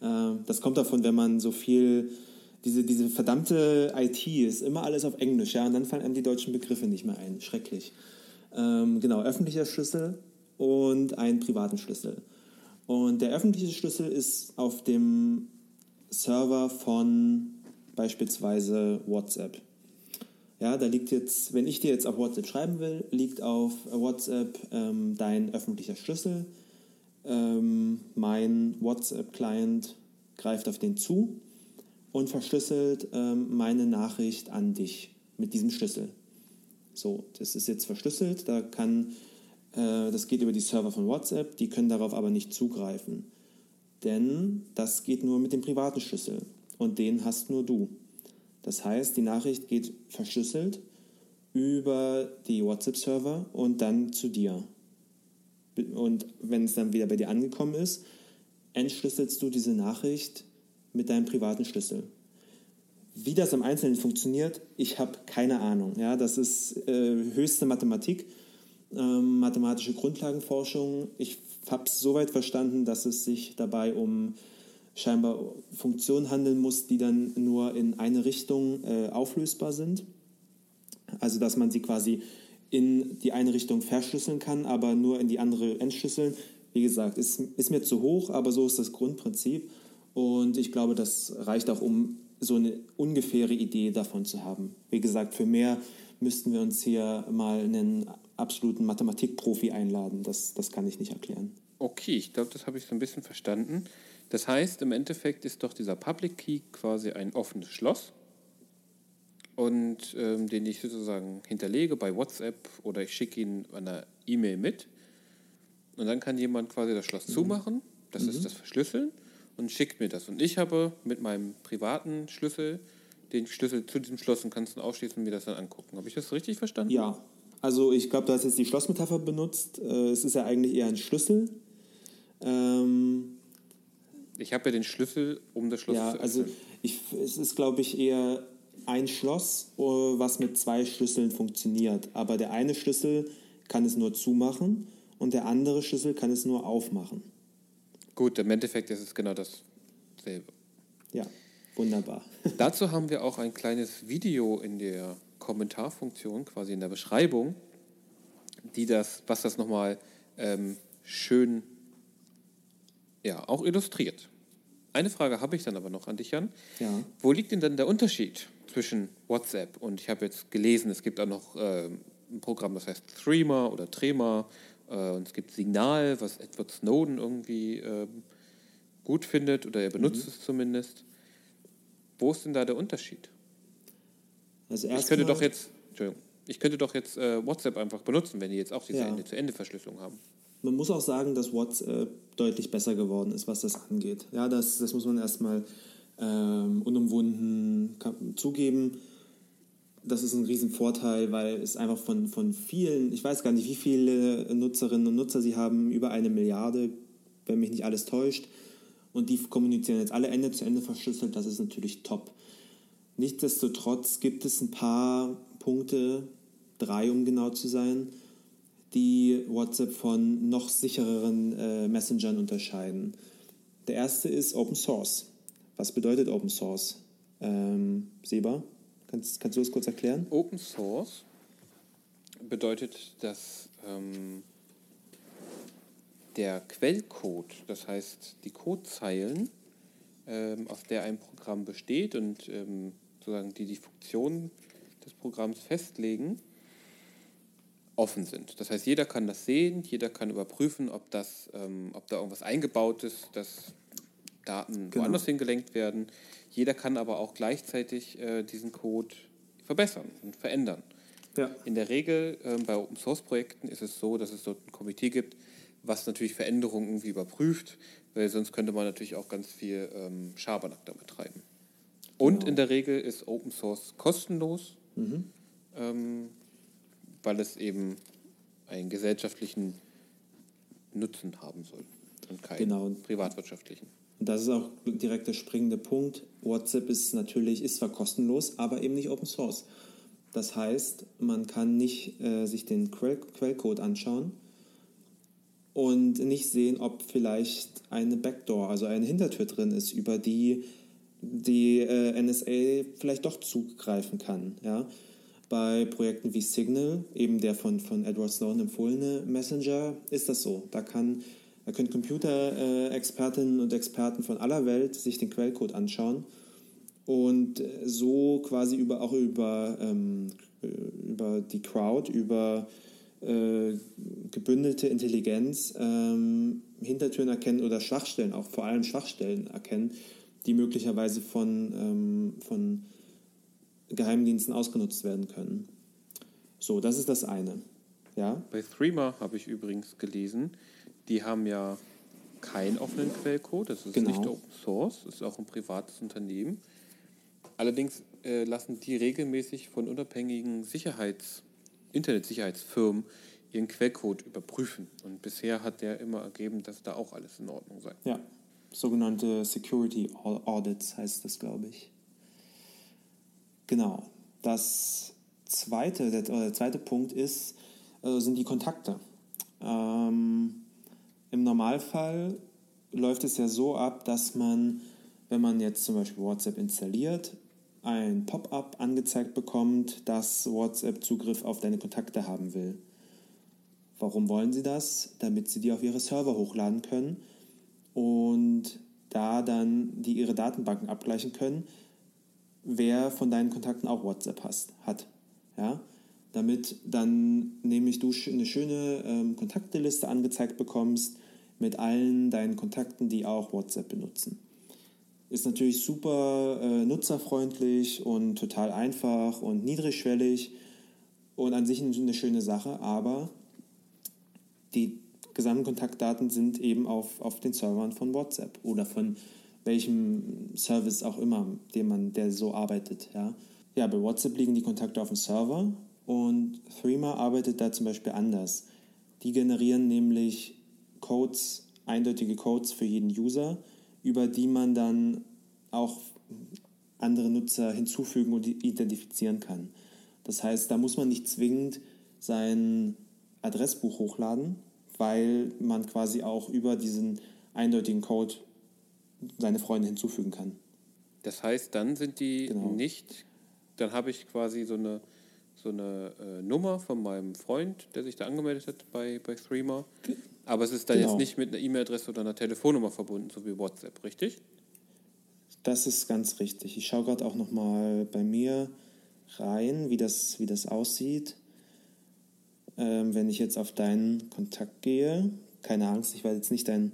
Äh, das kommt davon, wenn man so viel, diese, diese verdammte IT ist immer alles auf Englisch, ja, und dann fallen einem die deutschen Begriffe nicht mehr ein. Schrecklich. Ähm, genau, öffentlicher Schlüssel und einen privaten Schlüssel. Und der öffentliche Schlüssel ist auf dem Server von beispielsweise WhatsApp. Ja, da liegt jetzt, wenn ich dir jetzt auf WhatsApp schreiben will, liegt auf WhatsApp ähm, dein öffentlicher Schlüssel. Ähm, mein WhatsApp-Client greift auf den zu und verschlüsselt ähm, meine Nachricht an dich mit diesem Schlüssel. So, das ist jetzt verschlüsselt, da kann, äh, das geht über die Server von WhatsApp, die können darauf aber nicht zugreifen. Denn das geht nur mit dem privaten Schlüssel und den hast nur du. Das heißt, die Nachricht geht verschlüsselt über die WhatsApp-Server und dann zu dir. Und wenn es dann wieder bei dir angekommen ist, entschlüsselst du diese Nachricht mit deinem privaten Schlüssel. Wie das im Einzelnen funktioniert, ich habe keine Ahnung. Ja, das ist äh, höchste Mathematik, ähm, mathematische Grundlagenforschung. Ich habe es soweit verstanden, dass es sich dabei um scheinbar Funktionen handeln muss, die dann nur in eine Richtung äh, auflösbar sind. Also dass man sie quasi in die eine Richtung verschlüsseln kann, aber nur in die andere entschlüsseln. Wie gesagt, ist, ist mir zu hoch, aber so ist das Grundprinzip. Und ich glaube, das reicht auch, um so eine ungefähre Idee davon zu haben. Wie gesagt, für mehr müssten wir uns hier mal einen absoluten Mathematikprofi einladen. Das, das kann ich nicht erklären. Okay, ich glaube, das habe ich so ein bisschen verstanden. Das heißt, im Endeffekt ist doch dieser Public Key quasi ein offenes Schloss und ähm, den ich sozusagen hinterlege bei WhatsApp oder ich schicke ihn einer E-Mail mit und dann kann jemand quasi das Schloss mhm. zumachen, das mhm. ist das Verschlüsseln und schickt mir das. Und ich habe mit meinem privaten Schlüssel den Schlüssel zu diesem Schloss und kann es dann aufschließen und mir das dann angucken. Habe ich das richtig verstanden? Ja. Also ich glaube, du hast jetzt die Schlossmetapher benutzt. Äh, es ist ja eigentlich eher ein Schlüssel. Ähm, ich habe ja den Schlüssel, um das Schloss ja, zu also öffnen. ich, es ist, glaube ich, eher ein Schloss, äh, was mit zwei Schlüsseln funktioniert. Aber der eine Schlüssel kann es nur zumachen und der andere Schlüssel kann es nur aufmachen. Gut, im Endeffekt ist es genau dasselbe. Ja, wunderbar. Dazu haben wir auch ein kleines Video in der Kommentarfunktion, quasi in der Beschreibung, die das, was das nochmal ähm, schön ja, auch illustriert. Eine Frage habe ich dann aber noch an dich, Jan. Ja. Wo liegt denn dann der Unterschied zwischen WhatsApp und ich habe jetzt gelesen, es gibt auch noch äh, ein Programm, das heißt Threema oder Trema äh, und es gibt Signal, was Edward Snowden irgendwie äh, gut findet oder er benutzt Mhm. es zumindest. Wo ist denn da der Unterschied? Also Ich könnte doch jetzt, Entschuldigung, ich könnte doch jetzt äh, WhatsApp einfach benutzen, wenn die jetzt auch diese Ja. Ende-zu-Ende-Verschlüsselung haben. Man muss auch sagen, dass WhatsApp deutlich besser geworden ist, was das angeht. Ja, das, das muss man erstmal ähm, unumwunden zugeben. Das ist ein Riesenvorteil, weil es einfach von, von vielen, ich weiß gar nicht, wie viele Nutzerinnen und Nutzer sie haben, über eine Milliarde, wenn mich nicht alles täuscht. Und die kommunizieren jetzt alle Ende zu Ende verschlüsselt, das ist natürlich top. Nichtsdestotrotz gibt es ein paar Punkte, drei um genau zu sein, die WhatsApp von noch sichereren äh, Messengern unterscheiden. Der erste ist Open Source. Was bedeutet Open Source? Ähm, Seba, kannst, kannst du das kurz erklären? Open Source bedeutet, dass ähm, der Quellcode, das heißt die Codezeilen, ähm, aus der ein Programm besteht und ähm, sozusagen die die Funktionen des Programms festlegen, offen sind. Das heißt, jeder kann das sehen, jeder kann überprüfen, ob, das, ähm, ob da irgendwas eingebaut ist, dass Daten Genau. woanders hingelenkt werden. Jeder kann aber auch gleichzeitig äh, diesen Code verbessern und verändern. Ja. In der Regel ähm, bei Open Source Projekten ist es so, dass es dort ein Komitee gibt, was natürlich Veränderungen irgendwie überprüft, weil sonst könnte man natürlich auch ganz viel ähm, Schabernack damit treiben. Und Genau. in der Regel ist Open Source kostenlos, ähm, weil es eben einen gesellschaftlichen Nutzen haben soll und keinen Genau. privatwirtschaftlichen. Und das ist auch direkt der springende Punkt. WhatsApp ist natürlich, ist zwar kostenlos, aber eben nicht Open Source. Das heißt, man kann nicht äh, sich den Quell Quellcode anschauen und nicht sehen, ob vielleicht eine Backdoor, also eine Hintertür drin ist, über die die äh, NSA vielleicht doch zugreifen kann. Ja? Bei Projekten wie Signal, eben der von, von Edward Snowden empfohlene Messenger, ist das so. Da, kann, da können Computerexpertinnen und Experten von aller Welt sich den Quellcode anschauen und so quasi über, auch über, ähm, äh, über die Crowd, über äh, gebündelte Intelligenz ähm, Hintertüren erkennen oder Schwachstellen, auch vor allem Schwachstellen erkennen, die möglicherweise von, ähm, von Geheimdiensten ausgenutzt werden können. So, das ist das eine. Ja, Bei Threema habe ich übrigens gelesen, die haben ja keinen offenen Quellcode, das ist Genau. nicht Open Source, ist auch ein privates Unternehmen. Allerdings äh, lassen die regelmäßig von unabhängigen Sicherheits-, Internetsicherheitsfirmen ihren Quellcode überprüfen. Und bisher hat der immer ergeben, dass da auch alles in Ordnung sei. ja. Sogenannte Security Audits heißt das, glaube ich. Genau. Das zweite, der, der zweite Punkt ist, äh, sind die Kontakte. Ähm, Im Normalfall läuft es ja so ab, dass man, wenn man jetzt zum Beispiel WhatsApp installiert, ein Pop-up angezeigt bekommt, dass WhatsApp Zugriff auf deine Kontakte haben will. Warum wollen sie das? Damit sie die auf ihre Server hochladen können und da dann die ihre Datenbanken abgleichen können, wer von deinen Kontakten auch WhatsApp hast, hat. Ja? Damit dann nämlich du eine schöne ähm, Kontakteliste angezeigt bekommst mit allen deinen Kontakten, die auch WhatsApp benutzen. Ist natürlich super äh, nutzerfreundlich und total einfach und niedrigschwellig und an sich eine schöne Sache, aber die gesamten Kontaktdaten sind eben auf, auf den Servern von WhatsApp oder von welchem Service auch immer, dem man, der so arbeitet. Ja, ja bei WhatsApp liegen die Kontakte auf dem Server und Threema arbeitet da zum Beispiel anders. Die generieren nämlich Codes, eindeutige Codes für jeden User, über die man dann auch andere Nutzer hinzufügen und identifizieren kann. Das heißt, da muss man nicht zwingend sein Adressbuch hochladen, weil man quasi auch über diesen eindeutigen Code seine Freunde hinzufügen kann. Das heißt, dann sind die genau. nicht, dann habe ich quasi so eine, so eine äh, Nummer von meinem Freund, der sich da angemeldet hat bei, bei Threema. Aber es ist dann genau. jetzt nicht mit einer E-Mail-Adresse oder einer Telefonnummer verbunden, so wie WhatsApp, richtig? Das ist ganz richtig. Ich schaue gerade auch nochmal bei mir rein, wie das, wie das aussieht. Ähm, wenn ich jetzt auf deinen Kontakt gehe, keine Angst, ich werde jetzt nicht deinen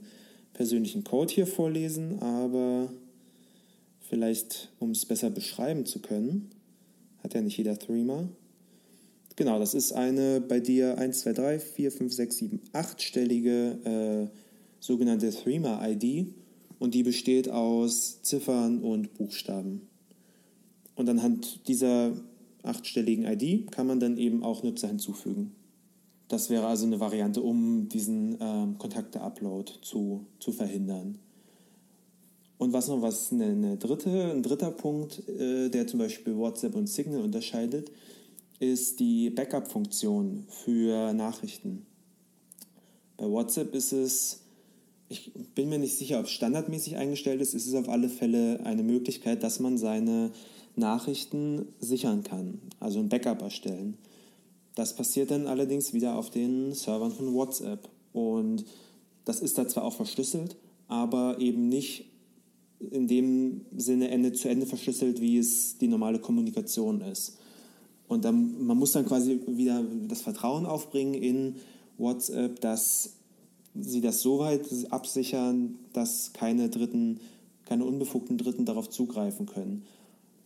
persönlichen Code hier vorlesen, aber vielleicht, um es besser beschreiben zu können, hat ja nicht jeder Threema. Genau, das ist eine bei dir 1, 2, 3, 4, 5, 6, 7, 8-stellige äh, sogenannte Threema-ID und die besteht aus Ziffern und Buchstaben. Und anhand dieser achtstelligen ID kann man dann eben auch Nutzer hinzufügen. Das wäre also eine Variante, um diesen ähm, Kontakte-Upload zu, zu verhindern. Und was noch was eine, eine dritte, ein dritter Punkt, äh, der zum Beispiel WhatsApp und Signal unterscheidet, ist die Backup-Funktion für Nachrichten. Bei WhatsApp ist es, ich bin mir nicht sicher, ob es standardmäßig eingestellt ist, ist es auf alle Fälle eine Möglichkeit, dass man seine Nachrichten sichern kann, also ein Backup erstellen. Das passiert dann allerdings wieder auf den Servern von WhatsApp. Und das ist da zwar auch verschlüsselt, aber eben nicht in dem Sinne Ende zu Ende verschlüsselt, wie es die normale Kommunikation ist. Und dann, man muss dann quasi wieder das Vertrauen aufbringen in WhatsApp, dass sie das so weit absichern, dass keine Dritten, keine unbefugten Dritten darauf zugreifen können.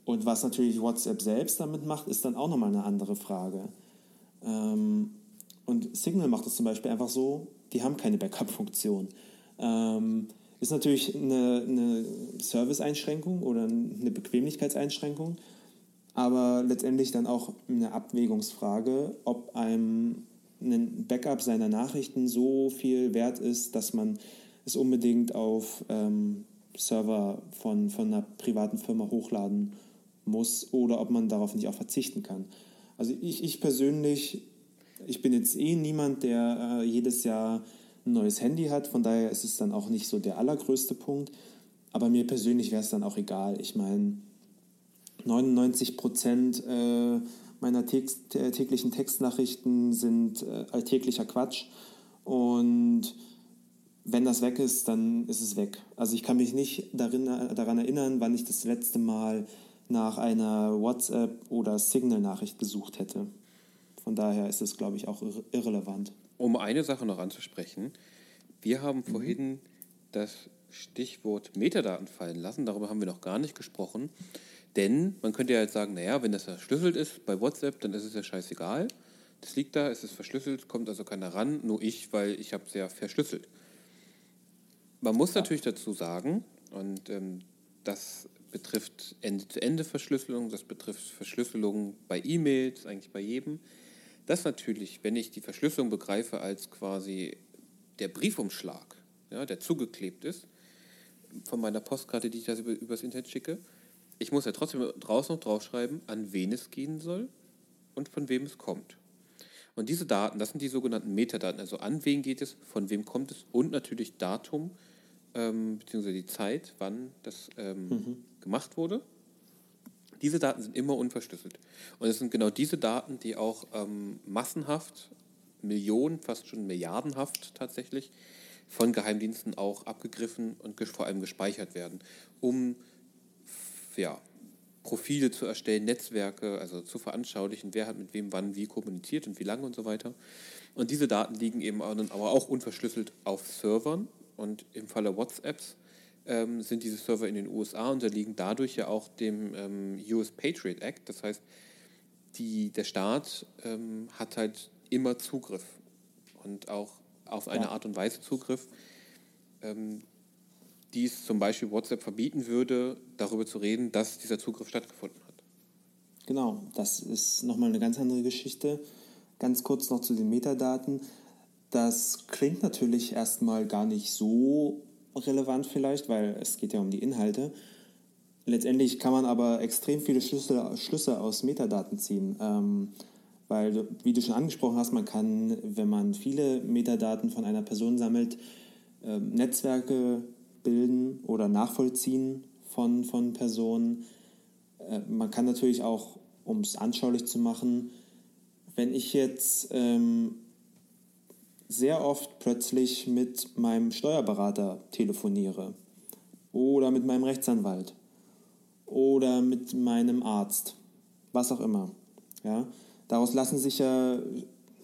Und was natürlich WhatsApp selbst damit macht, ist dann auch nochmal eine andere Frage. Ähm, und Signal macht es zum Beispiel einfach so, die haben keine Backup-Funktion. Ähm, ist natürlich eine, eine Service-Einschränkung oder eine Bequemlichkeitseinschränkung, aber letztendlich dann auch eine Abwägungsfrage, ob einem ein Backup seiner Nachrichten so viel wert ist, dass man es unbedingt auf ähm, Server von, von einer privaten Firma hochladen muss oder ob man darauf nicht auch verzichten kann. Also ich, ich persönlich, ich bin jetzt eh niemand, der äh, jedes Jahr ein neues Handy hat, von daher ist es dann auch nicht so der allergrößte Punkt. Aber mir persönlich wäre es dann auch egal. Ich meine, 99 Prozent äh, meiner Text, äh, täglichen Textnachrichten sind äh, alltäglicher Quatsch. Und wenn das weg ist, dann ist es weg. Also ich kann mich nicht darin, daran erinnern, wann ich das letzte Mal nach einer WhatsApp- oder Signal-Nachricht gesucht hätte. Von daher ist es, glaube ich, auch irrelevant. Um eine Sache noch anzusprechen. Wir haben mhm. vorhin das Stichwort Metadaten fallen lassen. Darüber haben wir noch gar nicht gesprochen. Denn man könnte ja jetzt sagen, naja, wenn das verschlüsselt ist bei WhatsApp, dann ist es ja scheißegal. Das liegt da, es ist verschlüsselt, kommt also keiner ran, nur ich, weil ich habe es ja verschlüsselt. Man muss ja. natürlich dazu sagen, und ähm, das betrifft Ende-zu-Ende-Verschlüsselung, das betrifft Verschlüsselung bei E-Mails, eigentlich bei jedem. Das natürlich, wenn ich die Verschlüsselung begreife als quasi der Briefumschlag, ja, der zugeklebt ist, von meiner Postkarte, die ich das über, übers Internet schicke, ich muss ja trotzdem draußen noch draufschreiben, an wen es gehen soll und von wem es kommt. Und diese Daten, das sind die sogenannten Metadaten, also an wen geht es, von wem kommt es und natürlich Datum, ähm, beziehungsweise die Zeit, wann das ähm, mhm. Gemacht wurde. Diese Daten sind immer unverschlüsselt. Und es sind genau diese Daten, die auch ähm, massenhaft, Millionen, fast schon milliardenhaft tatsächlich, von Geheimdiensten auch abgegriffen und vor allem gespeichert werden, um ja, Profile zu erstellen, Netzwerke, also zu veranschaulichen, wer hat mit wem wann wie kommuniziert und wie lange und so weiter. Und diese Daten liegen eben aber auch unverschlüsselt auf Servern und im Falle WhatsApps ähm, sind diese Server in den USA unterliegen dadurch ja auch dem ähm, US Patriot Act. Das heißt, die, der Staat ähm, hat halt immer Zugriff und auch auf eine ja. Art und Weise Zugriff, ähm, die es zum Beispiel WhatsApp verbieten würde, darüber zu reden, dass dieser Zugriff stattgefunden hat. Genau, das ist nochmal eine ganz andere Geschichte. Ganz kurz noch zu den Metadaten. Das klingt natürlich erstmal gar nicht so relevant vielleicht, weil es geht ja um die Inhalte. Letztendlich kann man aber extrem viele Schlüsse, Schlüsse aus Metadaten ziehen. Ähm, weil, wie du schon angesprochen hast, man kann, wenn man viele Metadaten von einer Person sammelt, äh, Netzwerke bilden oder nachvollziehen von, von Personen. Äh, man kann natürlich auch, um es anschaulich zu machen, wenn ich jetzt ähm, sehr oft plötzlich mit meinem Steuerberater telefoniere oder mit meinem Rechtsanwalt oder mit meinem Arzt, was auch immer. Ja? Daraus lassen sich ja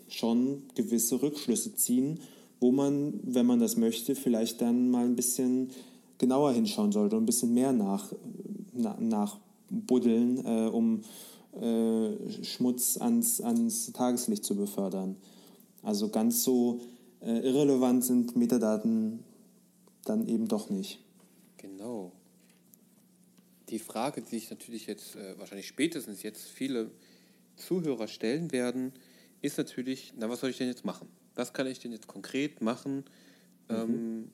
schon gewisse Rückschlüsse ziehen, wo man, wenn man das möchte, vielleicht dann mal ein bisschen genauer hinschauen sollte und ein bisschen mehr nach, na, nachbuddeln, äh, um äh, Schmutz ans, ans Tageslicht zu befördern. Also ganz so äh, irrelevant sind Metadaten dann eben doch nicht. Genau. Die Frage, die sich natürlich jetzt äh, wahrscheinlich spätestens jetzt viele Zuhörer stellen werden, ist natürlich, na, was soll ich denn jetzt machen? Was kann ich denn jetzt konkret machen? Mhm. Ähm,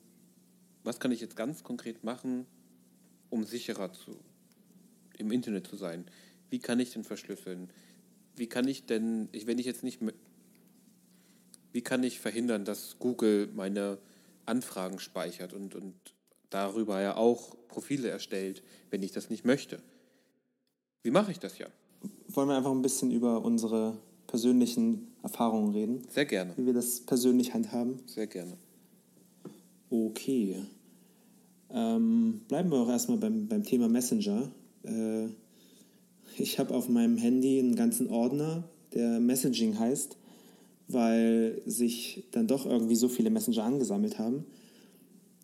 was kann ich jetzt ganz konkret machen, um sicherer zu, im Internet zu sein? Wie kann ich denn verschlüsseln? Wie kann ich denn, ich, wenn ich jetzt nicht wie kann ich verhindern, dass Google meine Anfragen speichert und, und darüber ja auch Profile erstellt, wenn ich das nicht möchte? Wie mache ich das ja? Wollen wir einfach ein bisschen über unsere persönlichen Erfahrungen reden? Sehr gerne. Wie wir das persönlich handhaben? Sehr gerne. Okay. Ähm, bleiben wir auch erstmal beim, beim Thema Messenger. Äh, ich habe auf meinem Handy einen ganzen Ordner, der Messaging heißt weil sich dann doch irgendwie so viele Messenger angesammelt haben.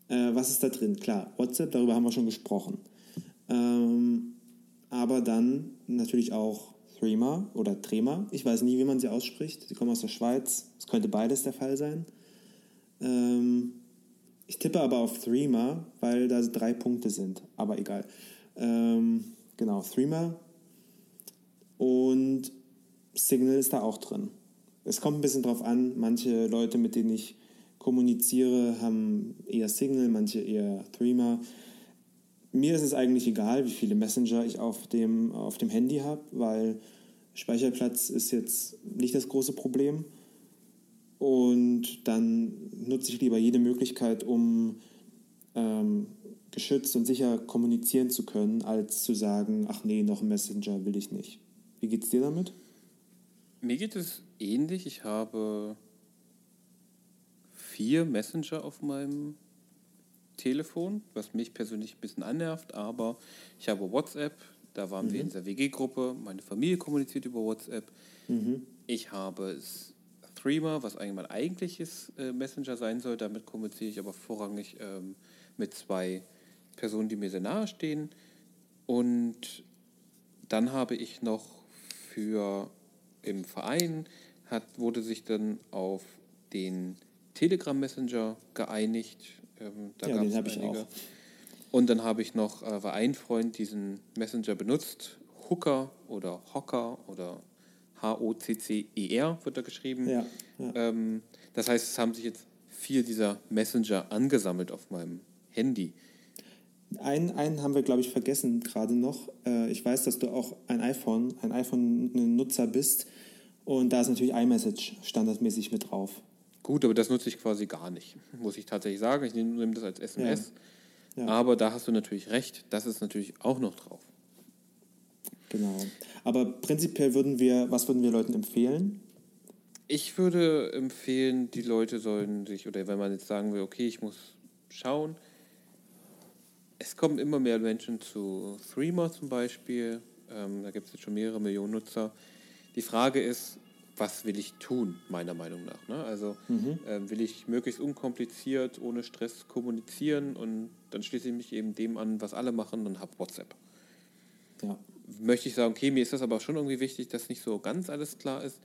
Äh, was ist da drin? Klar, WhatsApp, darüber haben wir schon gesprochen. Ähm, aber dann natürlich auch Threema oder Trema. Ich weiß nie, wie man sie ausspricht. Sie kommen aus der Schweiz. Es könnte beides der Fall sein. Ähm, ich tippe aber auf Threema, weil da drei Punkte sind. Aber egal. Ähm, genau, Threema. Und Signal ist da auch drin es kommt ein bisschen drauf an. Manche Leute, mit denen ich kommuniziere, haben eher Signal, manche eher Threema. Mir ist es eigentlich egal, wie viele Messenger ich auf dem, auf dem Handy habe, weil Speicherplatz ist jetzt nicht das große Problem. Und dann nutze ich lieber jede Möglichkeit, um ähm, geschützt und sicher kommunizieren zu können, als zu sagen, ach nee, noch ein Messenger will ich nicht. Wie geht es dir damit? Mir geht es ähnlich. Ich habe vier Messenger auf meinem Telefon, was mich persönlich ein bisschen annervt, aber ich habe WhatsApp, da waren mhm. wir in der WG-Gruppe, meine Familie kommuniziert über WhatsApp. Mhm. Ich habe Threema, was eigentlich mein eigentliches äh, Messenger sein soll, damit kommuniziere ich aber vorrangig ähm, mit zwei Personen, die mir sehr nahe stehen. Und dann habe ich noch für im Verein hat, wurde sich dann auf den Telegram Messenger geeinigt. Ähm, da ja, den habe ich auch. Und dann habe ich noch, äh, war ein Freund diesen Messenger benutzt, Hooker oder Hocker oder H-O-C-C-E-R wird da geschrieben. Ja, ja. Ähm, das heißt, es haben sich jetzt vier dieser Messenger angesammelt auf meinem Handy. Einen, einen haben wir, glaube ich, vergessen gerade noch. Äh, ich weiß, dass du auch ein iPhone, ein iPhone-Nutzer bist. Und da ist natürlich iMessage standardmäßig mit drauf. Gut, aber das nutze ich quasi gar nicht, muss ich tatsächlich sagen. Ich nehme das als SMS. Ja. Ja. Aber da hast du natürlich recht, das ist natürlich auch noch drauf. Genau. Aber prinzipiell würden wir, was würden wir Leuten empfehlen? Ich würde empfehlen, die Leute sollen sich, oder wenn man jetzt sagen will, okay, ich muss schauen, es kommen immer mehr Menschen zu Threema zum Beispiel. Ähm, da gibt es jetzt schon mehrere Millionen Nutzer. Die Frage ist, was will ich tun, meiner Meinung nach. Ne? Also mhm. äh, will ich möglichst unkompliziert, ohne Stress kommunizieren und dann schließe ich mich eben dem an, was alle machen und habe WhatsApp. Ja. Möchte ich sagen, okay, mir ist das aber schon irgendwie wichtig, dass nicht so ganz alles klar ist,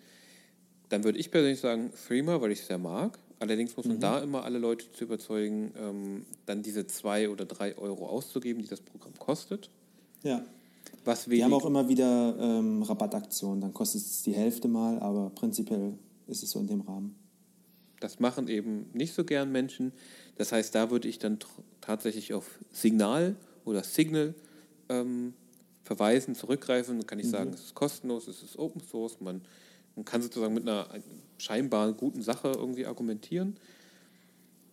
dann würde ich persönlich sagen Threema, weil ich es sehr mag Allerdings muss man da immer alle Leute zu überzeugen, ähm, dann diese zwei oder drei Euro auszugeben, die das Programm kostet. Ja. Was Wir wenig, haben auch immer wieder ähm, Rabattaktionen, dann kostet es die Hälfte mal, aber prinzipiell ist es so in dem Rahmen. das machen eben nicht so gern Menschen. Das heißt, da würde ich dann tatsächlich auf Signal oder Signal ähm, verweisen, zurückgreifen. Dann kann ich sagen, es ist kostenlos, es ist Open Source. Man, man kann sozusagen mit einer scheinbar guten Sache irgendwie argumentieren,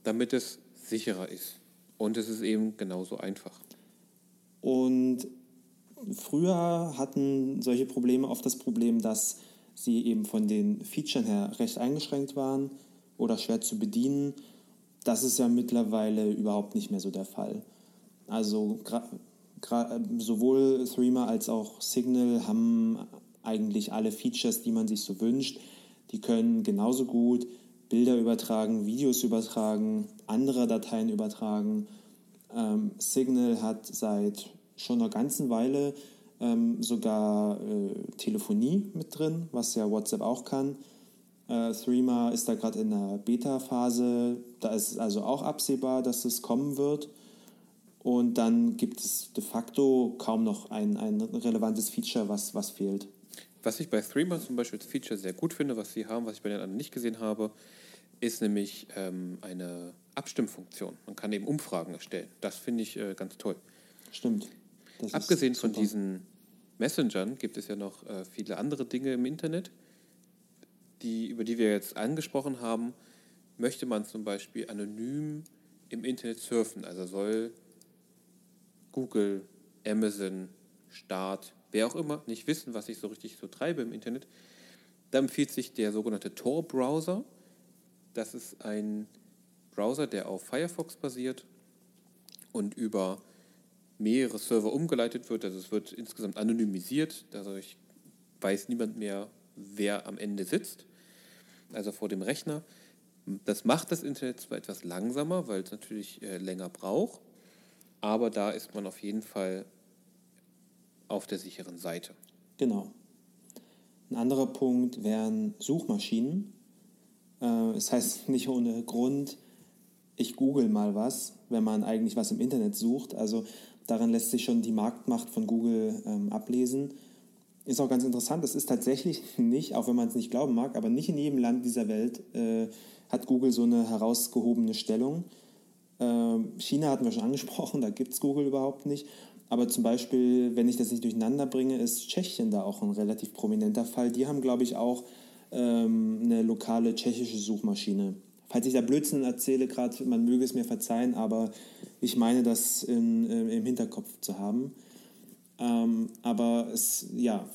damit es sicherer ist. Und es ist eben genauso einfach. Und früher hatten solche Probleme oft das Problem, dass sie eben von den Features her recht eingeschränkt waren oder schwer zu bedienen. Das ist ja mittlerweile überhaupt nicht mehr so der Fall. Also sowohl Threema als auch Signal haben eigentlich alle Features, die man sich so wünscht. Die können genauso gut Bilder übertragen, Videos übertragen, andere Dateien übertragen. Ähm, Signal hat seit schon einer ganzen Weile ähm, sogar äh, Telefonie mit drin, was ja WhatsApp auch kann. Äh, Threema ist da gerade in der Beta-Phase. Da ist also auch absehbar, dass es kommen wird. Und dann gibt es de facto kaum noch ein, ein relevantes Feature, was, was fehlt. Was ich bei Threema zum Beispiel als Feature sehr gut finde, was sie haben, was ich bei den anderen nicht gesehen habe, ist nämlich ähm, eine Abstimmfunktion. Man kann eben Umfragen erstellen. Das finde ich äh, ganz toll. Stimmt. Das Abgesehen von diesen Messengern gibt es ja noch äh, viele andere Dinge im Internet, die, über die wir jetzt angesprochen haben. Möchte man zum Beispiel anonym im Internet surfen, also soll Google, Amazon, Start, wer auch immer nicht wissen, was ich so richtig so treibe im Internet, da empfiehlt sich der sogenannte Tor-Browser. Das ist ein Browser, der auf Firefox basiert und über mehrere Server umgeleitet wird. Also es wird insgesamt anonymisiert. Dadurch weiß niemand mehr, wer am Ende sitzt. Also vor dem Rechner. Das macht das Internet zwar etwas langsamer, weil es natürlich äh, länger braucht, aber da ist man auf jeden Fall auf der sicheren Seite. Genau. Ein anderer Punkt wären Suchmaschinen. Äh, Es heißt nicht ohne Grund, ich google mal was, wenn man eigentlich was im Internet sucht. Also daran lässt sich schon die Marktmacht von Google ähm, ablesen. Ist auch ganz interessant, das ist tatsächlich nicht, auch wenn man es nicht glauben mag, aber nicht in jedem Land dieser Welt äh, hat Google so eine herausgehobene Stellung. Ähm, China hatten wir schon angesprochen, da gibt es Google überhaupt nicht. Aber zum Beispiel, wenn ich das nicht durcheinander bringe, ist Tschechien da auch ein relativ prominenter Fall. Die haben, glaube ich, auch ähm, eine lokale tschechische Suchmaschine. Falls ich da Blödsinn erzähle, gerade, man möge es mir verzeihen, aber ich meine das in, äh, im Hinterkopf zu haben. Ähm, aber es, ja,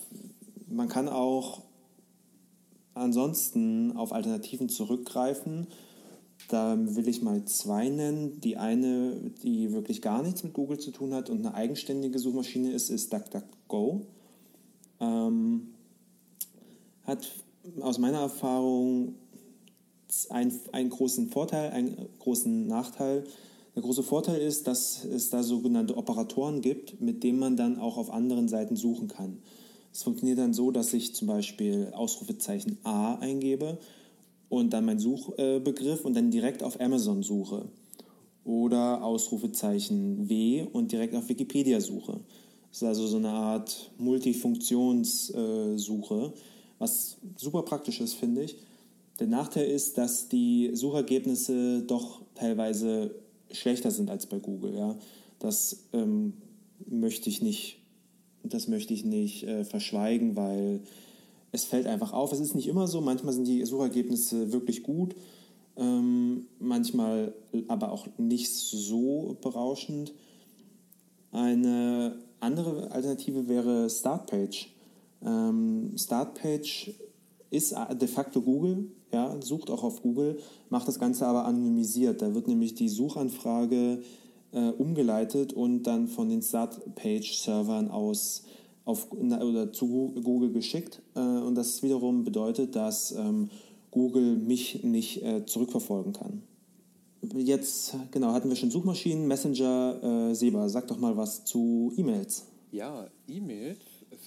man kann auch ansonsten auf Alternativen zurückgreifen. Da will ich mal zwei nennen. Die eine, die wirklich gar nichts mit Google zu tun hat und eine eigenständige Suchmaschine ist, ist DuckDuckGo. Ähm, hat aus meiner Erfahrung einen, einen großen Vorteil, einen großen Nachteil. Der große Vorteil ist, dass es da sogenannte Operatoren gibt, mit denen man dann auch auf anderen Seiten suchen kann. Es funktioniert dann so, dass ich zum Beispiel Ausrufezeichen A eingebe und dann meinen Suchbegriff und dann direkt auf Amazon suche. Oder Ausrufezeichen W und direkt auf Wikipedia suche. Das ist also so eine Art Multifunktionssuche, was super praktisch ist, finde ich. Der Nachteil ist, dass die Suchergebnisse doch teilweise schlechter sind als bei Google. Ja? Das ähm, möchte ich nicht, das möchte ich nicht äh, verschweigen, weil es fällt einfach auf. Es ist nicht immer so. Manchmal sind die Suchergebnisse wirklich gut, ähm, manchmal aber auch nicht so berauschend. Eine andere Alternative wäre Startpage. Ähm, Startpage ist de facto Google, ja, sucht auch auf Google, macht das Ganze aber anonymisiert. Da wird nämlich die Suchanfrage äh, umgeleitet und dann von den Startpage-Servern aus auf, na, oder zu Google geschickt. Äh, und das wiederum bedeutet, dass ähm, Google mich nicht äh, zurückverfolgen kann. Jetzt, genau, hatten wir schon Suchmaschinen, Messenger, äh, Seba, sag doch mal was zu E-Mails. Ja, E-Mails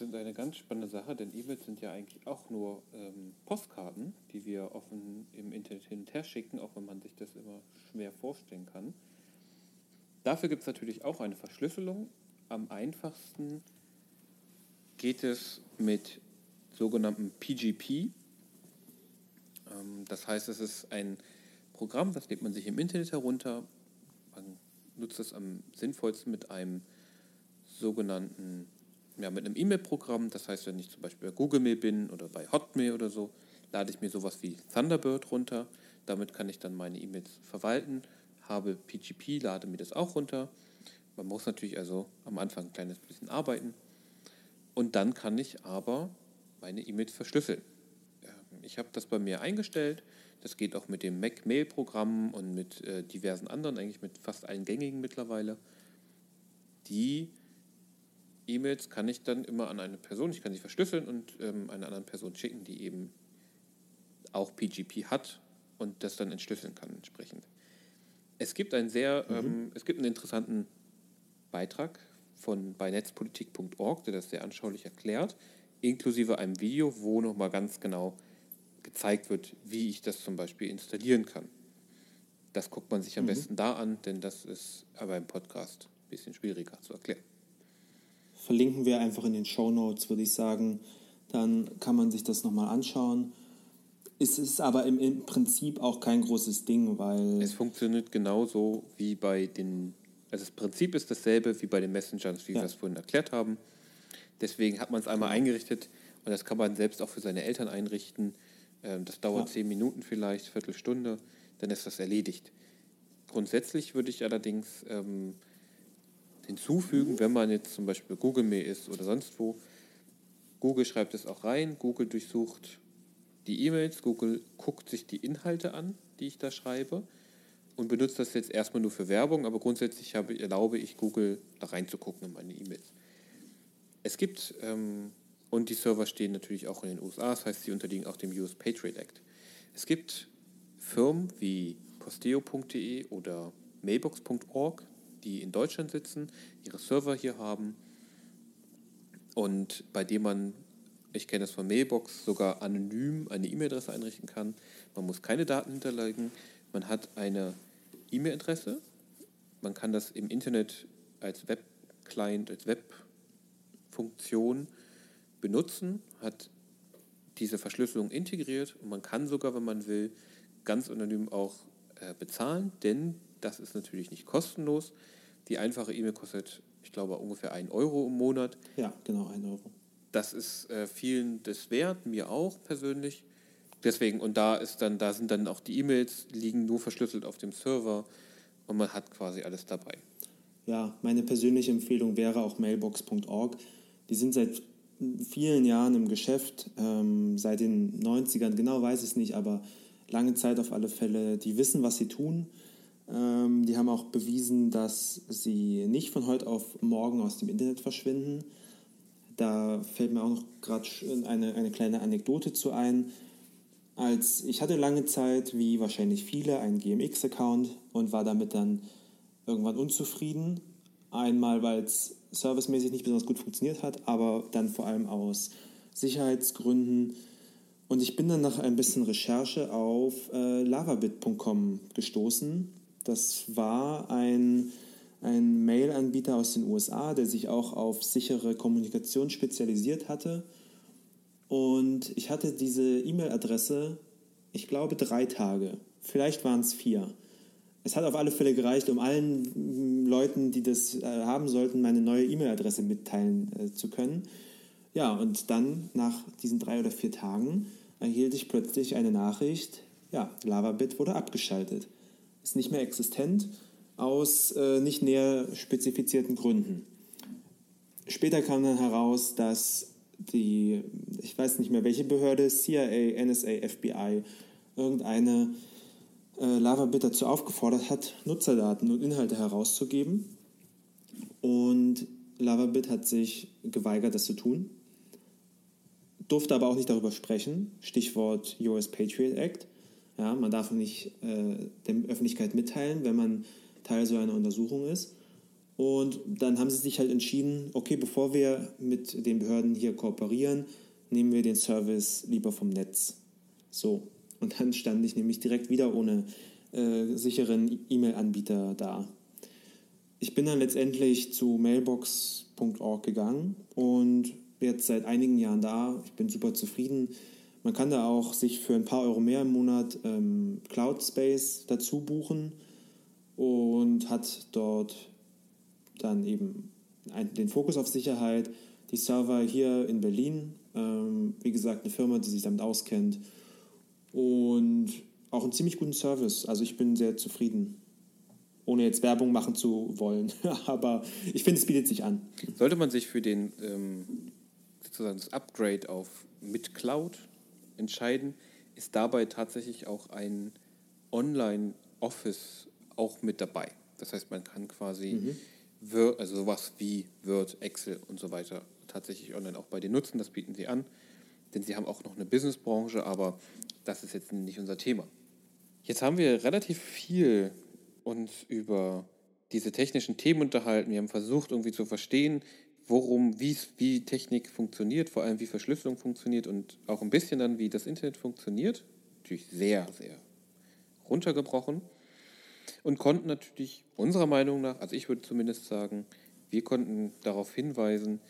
sind eine ganz spannende Sache, denn E-Mails sind ja eigentlich auch nur ähm, Postkarten, die wir offen im Internet hin und her schicken, auch wenn man sich das immer schwer vorstellen kann. Dafür gibt es natürlich auch eine Verschlüsselung. Am einfachsten geht es mit sogenannten PGP. Ähm, das heißt, es ist ein Programm, das lädt man sich im Internet herunter. Man nutzt es am sinnvollsten mit einem sogenannten, ja, mit einem E-Mail-Programm. Das heißt, wenn ich zum Beispiel bei Google Mail bin oder bei Hotmail oder so, lade ich mir sowas wie Thunderbird runter. Damit kann ich dann meine E-Mails verwalten, habe PGP, lade mir das auch runter. Man muss natürlich also am Anfang ein kleines bisschen arbeiten. Und dann kann ich aber meine E-Mails verschlüsseln. Ähm, ich habe das bei mir eingestellt. Das geht auch mit dem Mac-Mail-Programm und mit äh, diversen anderen, eigentlich mit fast allen gängigen mittlerweile. Die E-Mails kann ich dann immer an eine Person, ich kann sie verschlüsseln und ähm, einer anderen Person schicken, die eben auch PGP hat und das dann entschlüsseln kann entsprechend. Es gibt einen sehr, mhm. ähm, es gibt einen interessanten Beitrag von bei netzpolitik.org, der das sehr anschaulich erklärt, inklusive einem Video, wo nochmal ganz genau gezeigt wird, wie ich das zum Beispiel installieren kann. Das guckt man sich am mhm. besten da an, denn das ist aber im Podcast ein bisschen schwieriger zu erklären. Verlinken wir einfach in den Show Notes, würde ich sagen. Dann kann man sich das nochmal anschauen. Es ist aber im, im Prinzip auch kein großes Ding, weil. Es funktioniert genauso wie bei den. Also das Prinzip ist dasselbe wie bei den Messengers, wie ja. wir es vorhin erklärt haben. Deswegen hat man es einmal eingerichtet und das kann man selbst auch für seine Eltern einrichten. Ähm, das dauert ja. zehn Minuten vielleicht, Viertelstunde, dann ist das erledigt. Grundsätzlich würde ich allerdings ähm, hinzufügen, wenn man jetzt zum Beispiel Google Mail ist oder sonst wo, Google schreibt es auch rein, Google durchsucht die E-Mails, Google guckt sich die Inhalte an, die ich da schreibe und benutzt das jetzt erstmal nur für Werbung, aber grundsätzlich habe, erlaube ich Google da reinzugucken in meine E-Mails. Es gibt, ähm, und die Server stehen natürlich auch in den USA, das heißt, sie unterliegen auch dem US Patriot Act. Es gibt Firmen wie posteo.de oder mailbox.org, die in Deutschland sitzen, ihre Server hier haben und bei denen man, ich kenne das von Mailbox, sogar anonym eine E-Mail-Adresse einrichten kann. Man muss keine Daten hinterlegen, man hat eine E-Mail-Adresse, man kann das im Internet als Web-Client, als Web Funktion benutzen, hat diese Verschlüsselung integriert und man kann sogar, wenn man will, ganz anonym auch äh, bezahlen, denn das ist natürlich nicht kostenlos. Die einfache E-Mail kostet, ich glaube, ungefähr 1 Euro im Monat. Ja, genau, 1 Euro. Das ist äh, vielen das wert, mir auch persönlich. Deswegen, und da ist dann, da sind dann auch die E-Mails, liegen nur verschlüsselt auf dem Server und man hat quasi alles dabei. Ja, meine persönliche Empfehlung wäre auch mailbox.org. Die sind seit vielen Jahren im Geschäft, ähm, seit den 90ern, genau weiß ich es nicht, aber lange Zeit auf alle Fälle. Die wissen, was sie tun. Ähm, die haben auch bewiesen, dass sie nicht von heute auf morgen aus dem Internet verschwinden. Da fällt mir auch noch gerade eine, eine kleine Anekdote zu ein. Als ich hatte lange Zeit, wie wahrscheinlich viele, einen GMX-Account und war damit dann irgendwann unzufrieden. Einmal, weil es servicemäßig nicht besonders gut funktioniert hat, aber dann vor allem aus Sicherheitsgründen. Und ich bin dann nach ein bisschen Recherche auf äh, lavabit.com gestoßen. Das war ein, ein Mail-Anbieter aus den USA, der sich auch auf sichere Kommunikation spezialisiert hatte. Und ich hatte diese E-Mail-Adresse, ich glaube, drei Tage. Vielleicht waren es vier es hat auf alle Fälle gereicht, um allen Leuten, die das äh, haben sollten, meine neue E-Mail-Adresse mitteilen äh, zu können. Ja, und dann nach diesen drei oder vier Tagen erhielt ich plötzlich eine Nachricht, ja, LavaBit wurde abgeschaltet. Ist nicht mehr existent aus äh, nicht näher spezifizierten Gründen. Später kam dann heraus, dass die, ich weiß nicht mehr welche Behörde, CIA, NSA, FBI, irgendeine äh, LavaBit dazu aufgefordert hat, Nutzerdaten und Inhalte herauszugeben. Und LavaBit hat sich geweigert, das zu tun, durfte aber auch nicht darüber sprechen. Stichwort US Patriot Act. Ja, man darf nicht äh, der Öffentlichkeit mitteilen, wenn man Teil so einer Untersuchung ist. Und dann haben sie sich halt entschieden, okay, bevor wir mit den Behörden hier kooperieren, nehmen wir den Service lieber vom Netz. So. Und dann stand ich nämlich direkt wieder ohne äh, sicheren E-Mail-Anbieter da. Ich bin dann letztendlich zu mailbox.org gegangen und jetzt seit einigen Jahren da. Ich bin super zufrieden. Man kann da auch sich für ein paar Euro mehr im Monat ähm, Cloud Space dazu buchen und hat dort dann eben den Fokus auf Sicherheit. Die Server hier in Berlin, ähm, wie gesagt, eine Firma, die sich damit auskennt und auch einen ziemlich guten Service. Also ich bin sehr zufrieden. Ohne jetzt Werbung machen zu wollen. Aber ich finde, es bietet sich an. Sollte man sich für den ähm, sozusagen das Upgrade auf mit Cloud entscheiden, ist dabei tatsächlich auch ein Online-Office auch mit dabei. Das heißt, man kann quasi mhm. Word, also sowas wie Word, Excel und so weiter tatsächlich online auch bei denen nutzen. Das bieten sie an, denn sie haben auch noch eine Businessbranche, aber das ist jetzt nicht unser Thema. Jetzt haben wir relativ viel uns über diese technischen Themen unterhalten. Wir haben versucht, irgendwie zu verstehen, worum, wie Technik funktioniert, vor allem wie Verschlüsselung funktioniert und auch ein bisschen dann, wie das Internet funktioniert. Natürlich sehr, sehr runtergebrochen. Und konnten natürlich unserer Meinung nach, also ich würde zumindest sagen, wir konnten darauf hinweisen,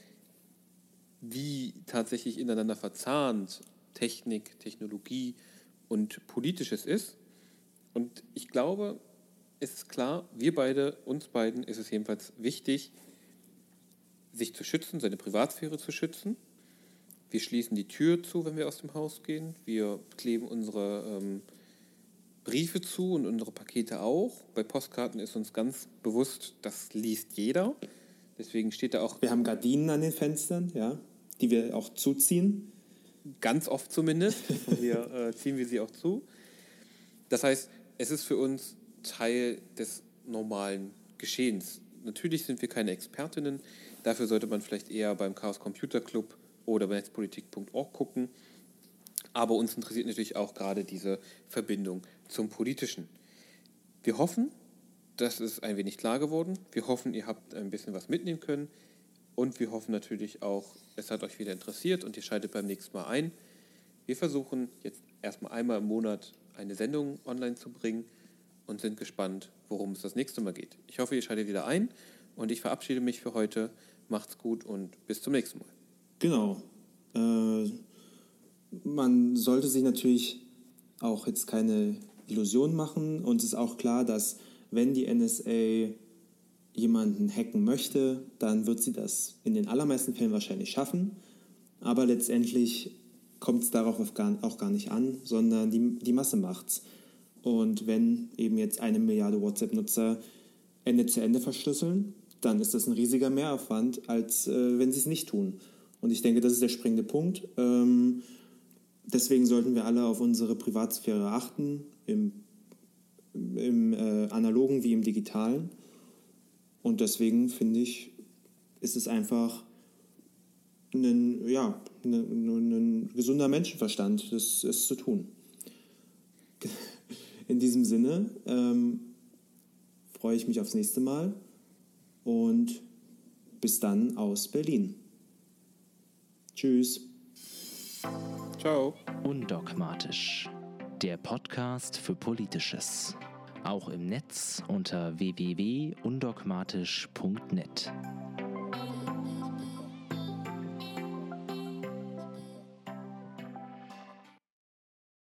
wie tatsächlich ineinander verzahnt Technik, Technologie und Politisches ist. Und ich glaube, es ist klar, wir beide, uns beiden ist es jedenfalls wichtig, sich zu schützen, seine Privatsphäre zu schützen. Wir schließen die Tür zu, wenn wir aus dem Haus gehen. Wir kleben unsere ähm, Briefe zu und unsere Pakete auch. Bei Postkarten ist uns ganz bewusst, das liest jeder. Deswegen steht da auch. Wir haben Gardinen an den Fenstern, ja, die wir auch zuziehen. Ganz oft zumindest. wir, äh, ziehen wir sie auch zu. Das heißt, es ist für uns Teil des normalen Geschehens. Natürlich sind wir keine Expertinnen. Dafür sollte man vielleicht eher beim Chaos Computer Club oder bei netzpolitik.org gucken. Aber uns interessiert natürlich auch gerade diese Verbindung zum Politischen. Wir hoffen, das ist ein wenig klar geworden. Wir hoffen, ihr habt ein bisschen was mitnehmen können. Und wir hoffen natürlich auch, es hat euch wieder interessiert und ihr schaltet beim nächsten Mal ein. Wir versuchen jetzt erstmal einmal im Monat eine Sendung online zu bringen und sind gespannt, worum es das nächste Mal geht. Ich hoffe, ihr schaltet wieder ein und ich verabschiede mich für heute. Macht's gut und bis zum nächsten Mal. Genau. Äh, man sollte sich natürlich auch jetzt keine Illusionen machen. Uns ist auch klar, dass wenn die NSA jemanden hacken möchte, dann wird sie das in den allermeisten Fällen wahrscheinlich schaffen. Aber letztendlich kommt es darauf auch gar nicht an, sondern die, die Masse macht's. Und wenn eben jetzt eine Milliarde WhatsApp-Nutzer Ende zu Ende verschlüsseln, dann ist das ein riesiger Mehraufwand, als äh, wenn sie es nicht tun. Und ich denke, das ist der springende Punkt. Ähm, deswegen sollten wir alle auf unsere Privatsphäre achten, im, im äh, analogen wie im digitalen. Und deswegen finde ich, ist es einfach ein, ja, ein, ein gesunder Menschenverstand, das es zu tun. In diesem Sinne ähm, freue ich mich aufs nächste Mal und bis dann aus Berlin. Tschüss. Ciao. Undogmatisch. Der Podcast für Politisches. Auch im Netz unter www.undogmatisch.net.